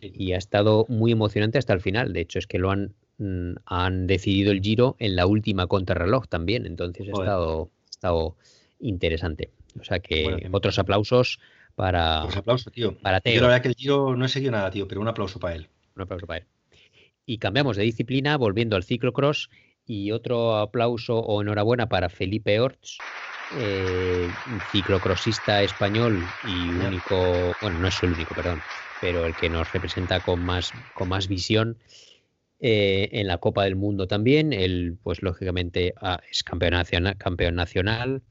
y ha estado muy emocionante hasta el final. De hecho, es que lo han, mm, han decidido el giro en la última contrarreloj también. Entonces ha estado, ha estado, interesante. O sea que bueno, otros aplausos para. Pues aplauso, tío. Para Teo. Yo la verdad que el giro no he seguido nada, tío, pero un aplauso para él. Un aplauso para él. Y cambiamos de disciplina, volviendo al ciclocross. Y otro aplauso o enhorabuena para Felipe Orts, eh, ciclocrossista español y único, bueno, no es el único, perdón, pero el que nos representa con más, con más visión eh, en la Copa del Mundo también. Él, pues lógicamente, ah, es campeón nacional, campeón nacional,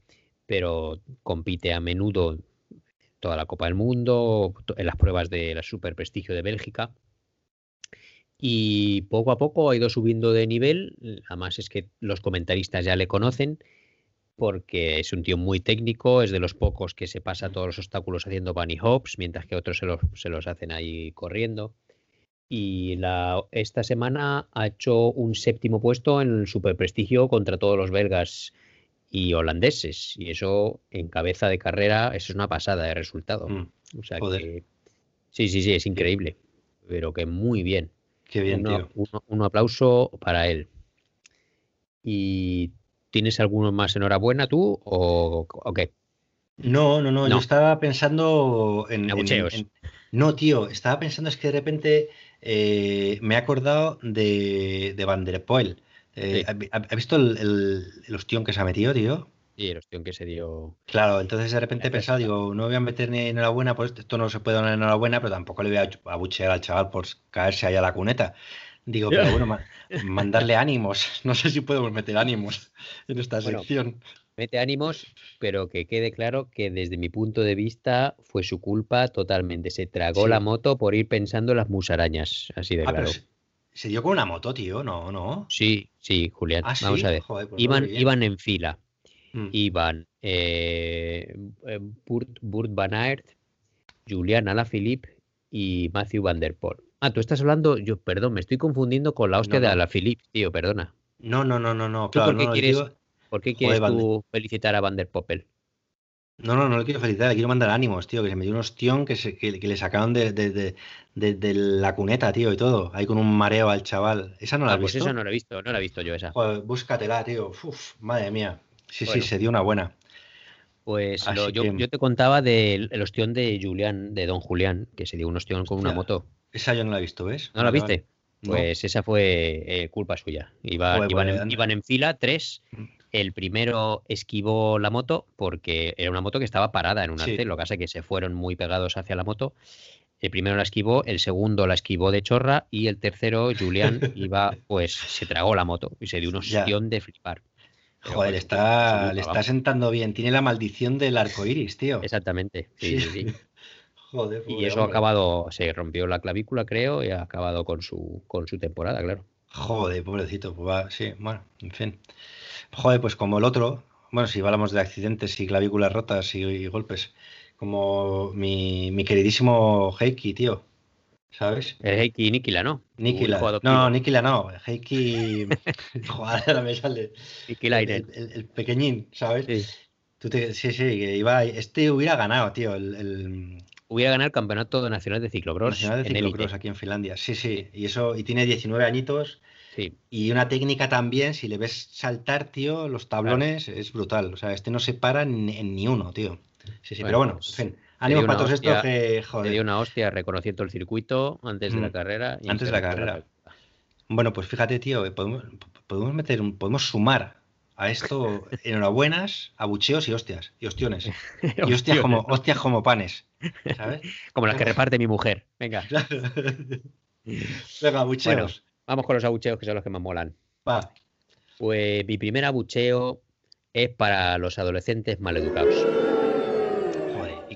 pero compite a menudo en toda la Copa del Mundo, en las pruebas de la Super Prestigio de Bélgica. Y poco a poco ha ido subiendo de nivel. Además, es que los comentaristas ya le conocen porque es un tío muy técnico, es de los pocos que se pasa todos los obstáculos haciendo bunny hops, mientras que otros se los, se los hacen ahí corriendo. Y la, esta semana ha hecho un séptimo puesto en el super prestigio contra todos los belgas y holandeses. Y eso en cabeza de carrera, eso es una pasada de resultado. Mm, o sea joder. que sí, sí, sí, es increíble. Pero que muy bien. Qué bien, uno, tío. Uno, un aplauso para él. Y ¿Tienes alguno más enhorabuena tú o, o qué? No, no, no, no, yo estaba pensando en, en, en, No, tío, estaba pensando es que de repente eh, me he acordado de, de Van der Poel. Eh, sí. ¿ha, ¿ha, visto el, el, el, ostión que se ha metido, tío? Sí, el ostión que se dio. Claro, entonces de repente he pensado, digo, no voy a meter ni enhorabuena, pues esto no se puede dar enhorabuena, pero tampoco le voy a abuchear al chaval por caerse allá a la cuneta. Digo, <laughs> pero bueno, mandarle ánimos. <laughs> No sé si podemos meter ánimos en esta bueno, sección. mete ánimos, pero que quede claro que desde mi punto de vista fue su culpa totalmente. Se tragó Sí. la moto por ir pensando en las musarañas, así de Ah, claro. se, se dio con una moto, tío, no, no. Sí, sí, Julián. Ah, Vamos sí, a ver. joder, pues Iban, bien. iban en fila. Mm. Iban eh, eh, Burt, Burt Van Aert, Julian Alaphilippe y Matthew Van Der Poel. Ah, tú estás hablando, yo, perdón, me estoy confundiendo con la hostia No, de no. Alaphilippe, tío, perdona. No, no, no, no, no, ¿Tú claro, por qué no, quieres- digo- ¿Por qué quieres tú felicitar a Van Der Poppel? no, no, no le quiero felicitar, le quiero mandar ánimos, tío, que se me dio un ostión que, se, que, que le sacaron de, de, de, la cuneta, tío, y todo, ahí con un mareo al chaval. ¿Esa no la Ah, has pues visto? esa no la he visto, no la he visto yo esa. Joder, búscatela, tío. Uf, madre mía. Sí, Bueno. sí, se dio una buena. Pues lo- yo, que- yo te contaba del el ostión de Julián, de Don Julián, que se dio un ostión con una moto. Esa yo no la he visto, ¿ves? ¿No la Vale, viste? vale. No. Pues esa fue eh, culpa suya. Iba- iban, en, anda. iban en fila tres. El primero esquivó la moto porque era una moto que estaba parada en un Sí. arcén. Lo que pasa es que se fueron muy pegados hacia la moto. El primero la esquivó, el segundo la esquivó de chorra y el tercero, Julián, <laughs> iba, pues se tragó la moto y se dio un ostión de flipar. Joder, está, le está sentando bien. Tiene la maldición del arco iris, tío. Exactamente. Sí, sí, sí. <laughs> Joder, Y eso ha acabado, se rompió la clavícula, creo, y ha acabado con su, con su temporada, claro. Joder, pobrecito. Pues va, sí, bueno, en fin. Joder, pues como el otro, bueno, si hablamos de accidentes y clavículas rotas y, y golpes, como mi, mi queridísimo Heiki, tío. ¿Sabes? El Heikki Nikila, ¿no? Nikila. No, Nikila no. Heiki. <laughs> Joder, ahora me sale. Nikilainen. El, el- el pequeñín, ¿sabes? Sí. Tú te- sí, sí, que iba. Este hubiera ganado, tío, el, el Hubiera ganado el campeonato nacional de ciclocross Nacional de en. Ciclocross aquí en Finlandia. Sí, sí. Y eso, y tiene 19 añitos. Sí. Y una técnica también, si le ves saltar, tío, los tablones, es brutal. O sea, este no se para en, en ni uno, tío. Sí, sí, Bueno, pero bueno, en fin. Ánimo para todos estos que, Le dio joder. una hostia reconociendo el circuito antes de la Mm. carrera. y Antes de la carrera. Bueno, pues fíjate, tío, que podemos, podemos meter, podemos sumar a esto <laughs> enhorabuenas, abucheos y hostias, y ostiones. <laughs> Y hostias Hostia, como, hostias como panes, ¿sabes? Como las que reparte mi mujer. Venga, <laughs> Venga, abucheos. vamos con los abucheos que son los que más molan. Va. Pues mi primer abucheo es para los adolescentes maleducados.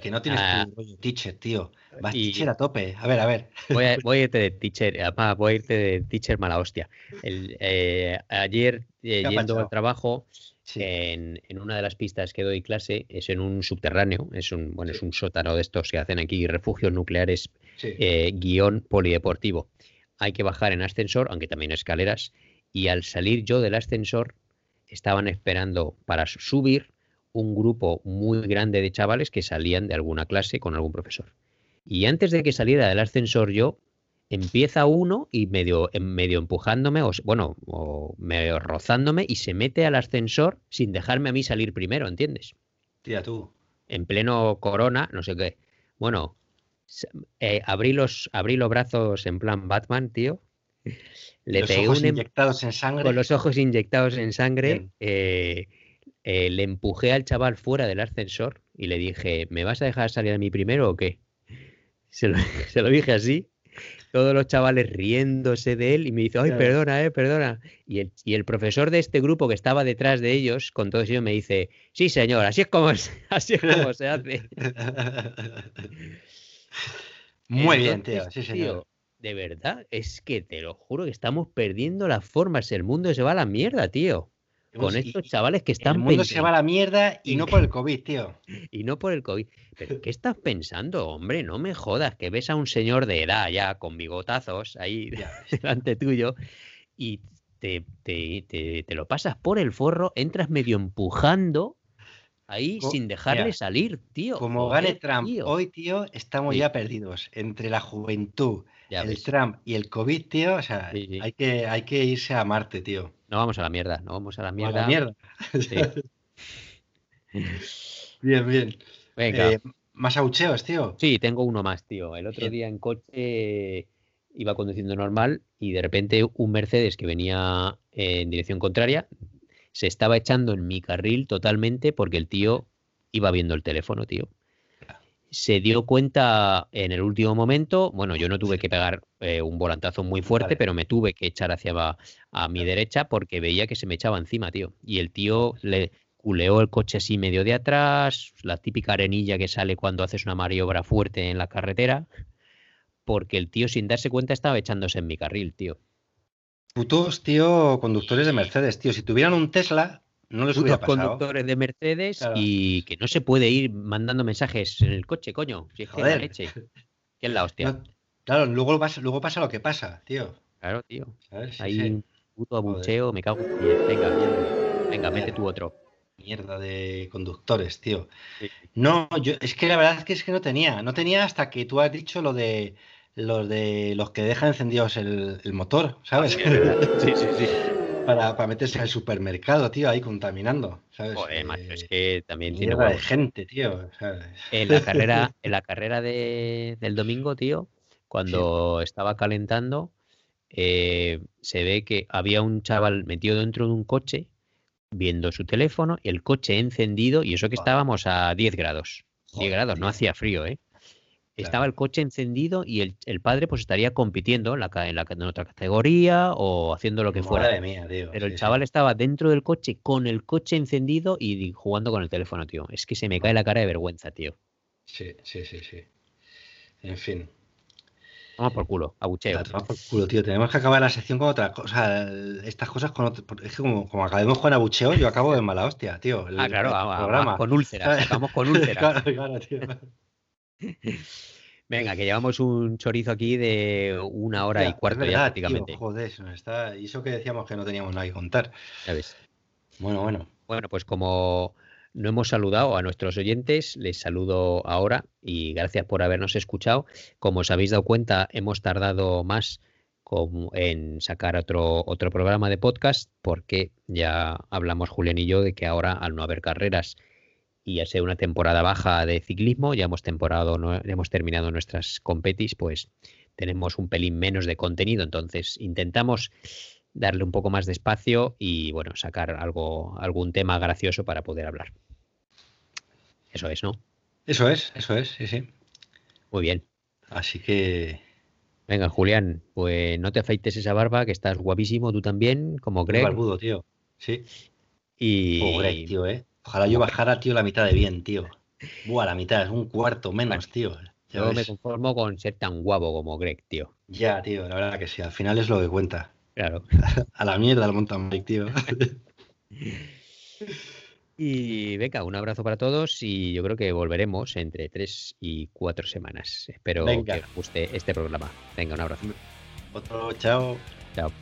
Que no tienes Ah. tu rollo teacher, tío. Vas Y- teacher a tope. A ver, a ver. Voy a, <laughs> voy a irte de teacher, además voy a irte de teacher mala hostia. El, eh, ayer, eh, yendo al trabajo, Sí. en, en una de las pistas que doy clase, es en un subterráneo, es un, bueno, es un sótano de estos que hacen aquí, refugios nucleares, sí. eh, guion polideportivo. Hay que bajar en ascensor, aunque también escaleras, y al salir yo del ascensor, estaban esperando para subir un grupo muy grande de chavales que salían de alguna clase con algún profesor. Y antes de que saliera del ascensor yo, empieza uno y medio, medio empujándome, o, bueno, o medio rozándome y se mete al ascensor sin dejarme a mí salir primero, ¿entiendes? Tía, tú. En pleno corona, no sé qué. Bueno, eh, abrí, los, abrí los brazos en plan Batman, tío. Le los pegué ojos un em- inyectados en sangre. con los ojos inyectados en sangre, eh, eh, le empujé al chaval fuera del ascensor y le dije, ¿me vas a dejar salir a mí primero o qué? <laughs> Se lo, <laughs> se lo dije así, todos los chavales riéndose de él y me dice, ay, perdona, eh, perdona. Y el, y el profesor de este grupo que estaba detrás de ellos, con todos ellos, me dice, sí, señor, así es como, se- <laughs> así es como se hace. Muy bien, tío. Sí, señor. tío, de verdad, es que te lo juro que estamos perdiendo las formas, el mundo se va a la mierda, tío. Con estos chavales que están El mundo se va a la mierda y no <laughs> por el COVID, tío. y no por el COVID. ¿Pero qué estás pensando, hombre? No me jodas, que ves a un señor de edad ya con bigotazos ahí <laughs> delante tuyo y te, te- te- te lo pasas por el forro, entras medio empujando ahí sin dejarle mira, salir, tío. Como gane Trump tío. hoy, tío, estamos Sí. ya perdidos. Entre la juventud, Ya el ves, Trump y el COVID, tío, o sea, Sí, sí. Hay, que, hay que irse a Marte, tío. no vamos a la mierda, no vamos a la O a mierda. la mierda. <laughs> bien, bien. Venga. Eh, más aucheos, tío. Sí, tengo uno más, tío. El otro día en coche iba conduciendo normal y de repente un Mercedes que venía en dirección contraria se estaba echando en mi carril totalmente porque el tío iba viendo el teléfono, tío. Se dio cuenta en el último momento, bueno, yo no tuve que pegar eh, un volantazo muy fuerte, Vale. pero me tuve que echar hacia va- a mi derecha porque veía que se me echaba encima, tío. Y el tío le culeó el coche así medio de atrás, la típica arenilla que sale cuando haces una maniobra fuerte en la carretera, porque el tío sin darse cuenta estaba echándose en mi carril, tío. Putos, tío, conductores de Mercedes, tío. Si tuvieran un Tesla, no les hubiera pasado. conductores de Mercedes Claro. y que no se puede ir mandando mensajes en el coche, coño. Si es que la leche. ¿Qué es la hostia? No, claro, luego pasa, luego pasa lo que pasa, tío. Claro, tío. Sí, Hay sí. un puto abucheo, me cago en diez. Venga, venga, mete tú otro. Mierda de conductores, tío. Sí. No, yo, es que la verdad es que es que no tenía. No tenía hasta que tú has dicho lo de los de los que dejan encendidos el, el motor, ¿sabes? Sí, <laughs> sí, sí. Para, para meterse al supermercado, tío, ahí contaminando, ¿sabes? Joder, macho, es Eh, que también tiene de gente, tío. ¿sabes? En la carrera, <laughs> en la carrera de- del domingo, tío, cuando estaba calentando, eh, se ve que había un chaval metido dentro de un coche viendo su teléfono y el coche encendido, y eso que estábamos a 10 grados. 10 Joder, grados, no hacía frío, ¿eh? Estaba el coche encendido y el, el padre pues estaría compitiendo en, la, ca- en, la, en otra categoría o haciendo lo que fuera. Madre mía, tío. Pero el sí. chaval estaba dentro del coche con el coche encendido y jugando con el teléfono, tío. Es que se me cae la cara de vergüenza, tío. Sí, sí, sí, sí. En fin. Vamos por culo, abucheo. Tomar por culo, tío. Tenemos que acabar la sección con otra cosa. Estas cosas con otro- Es que como, como acabemos con abucheo, yo acabo de mala hostia, tío. el- Ah, claro, el vamos, programa. vamos con <laughs> úlceras, acabamos con úlceras. claro, claro, tío. <laughs> Venga, que llevamos un chorizo aquí de una hora y Hostia, cuarto es ya verdad, tío, prácticamente. joder, nos está... Y eso que decíamos que no teníamos nada que contar. ya ves. Bueno, bueno. Bueno, pues como no hemos saludado a nuestros oyentes, les saludo ahora y gracias por habernos escuchado. Como os habéis dado cuenta, hemos tardado más con- en sacar otro, otro programa de podcast porque ya hablamos Julián y yo de que ahora al no haber carreras y al ser una temporada baja de ciclismo, ya hemos, temporado, no, ya hemos terminado nuestras competis, pues tenemos un pelín menos de contenido. Entonces intentamos darle un poco más de espacio y bueno, sacar algo, algún tema gracioso para poder hablar. Eso es, ¿no? Eso es, eso es, sí, sí. Muy bien. Así que... Venga, Julián, pues no te afeites esa barba, que estás guapísimo, tú también, como Greg. barbudo, tío. Sí. Y Oh, Greg, tío, eh. Ojalá yo bajara, tío, la mitad de bien, tío. Buah, la mitad, es un cuarto menos, tío. Yo me conformo con ser tan guapo como Greg, tío. Ya, tío, la verdad que sí. Al final es lo que cuenta. Claro. <laughs> A la mierda el mountain bike, tío. <laughs> Y venga, un abrazo para todos y yo creo que volveremos entre tres y cuatro semanas. Espero Venga. que os guste este programa. Venga, un abrazo. Otro, chao. Chao.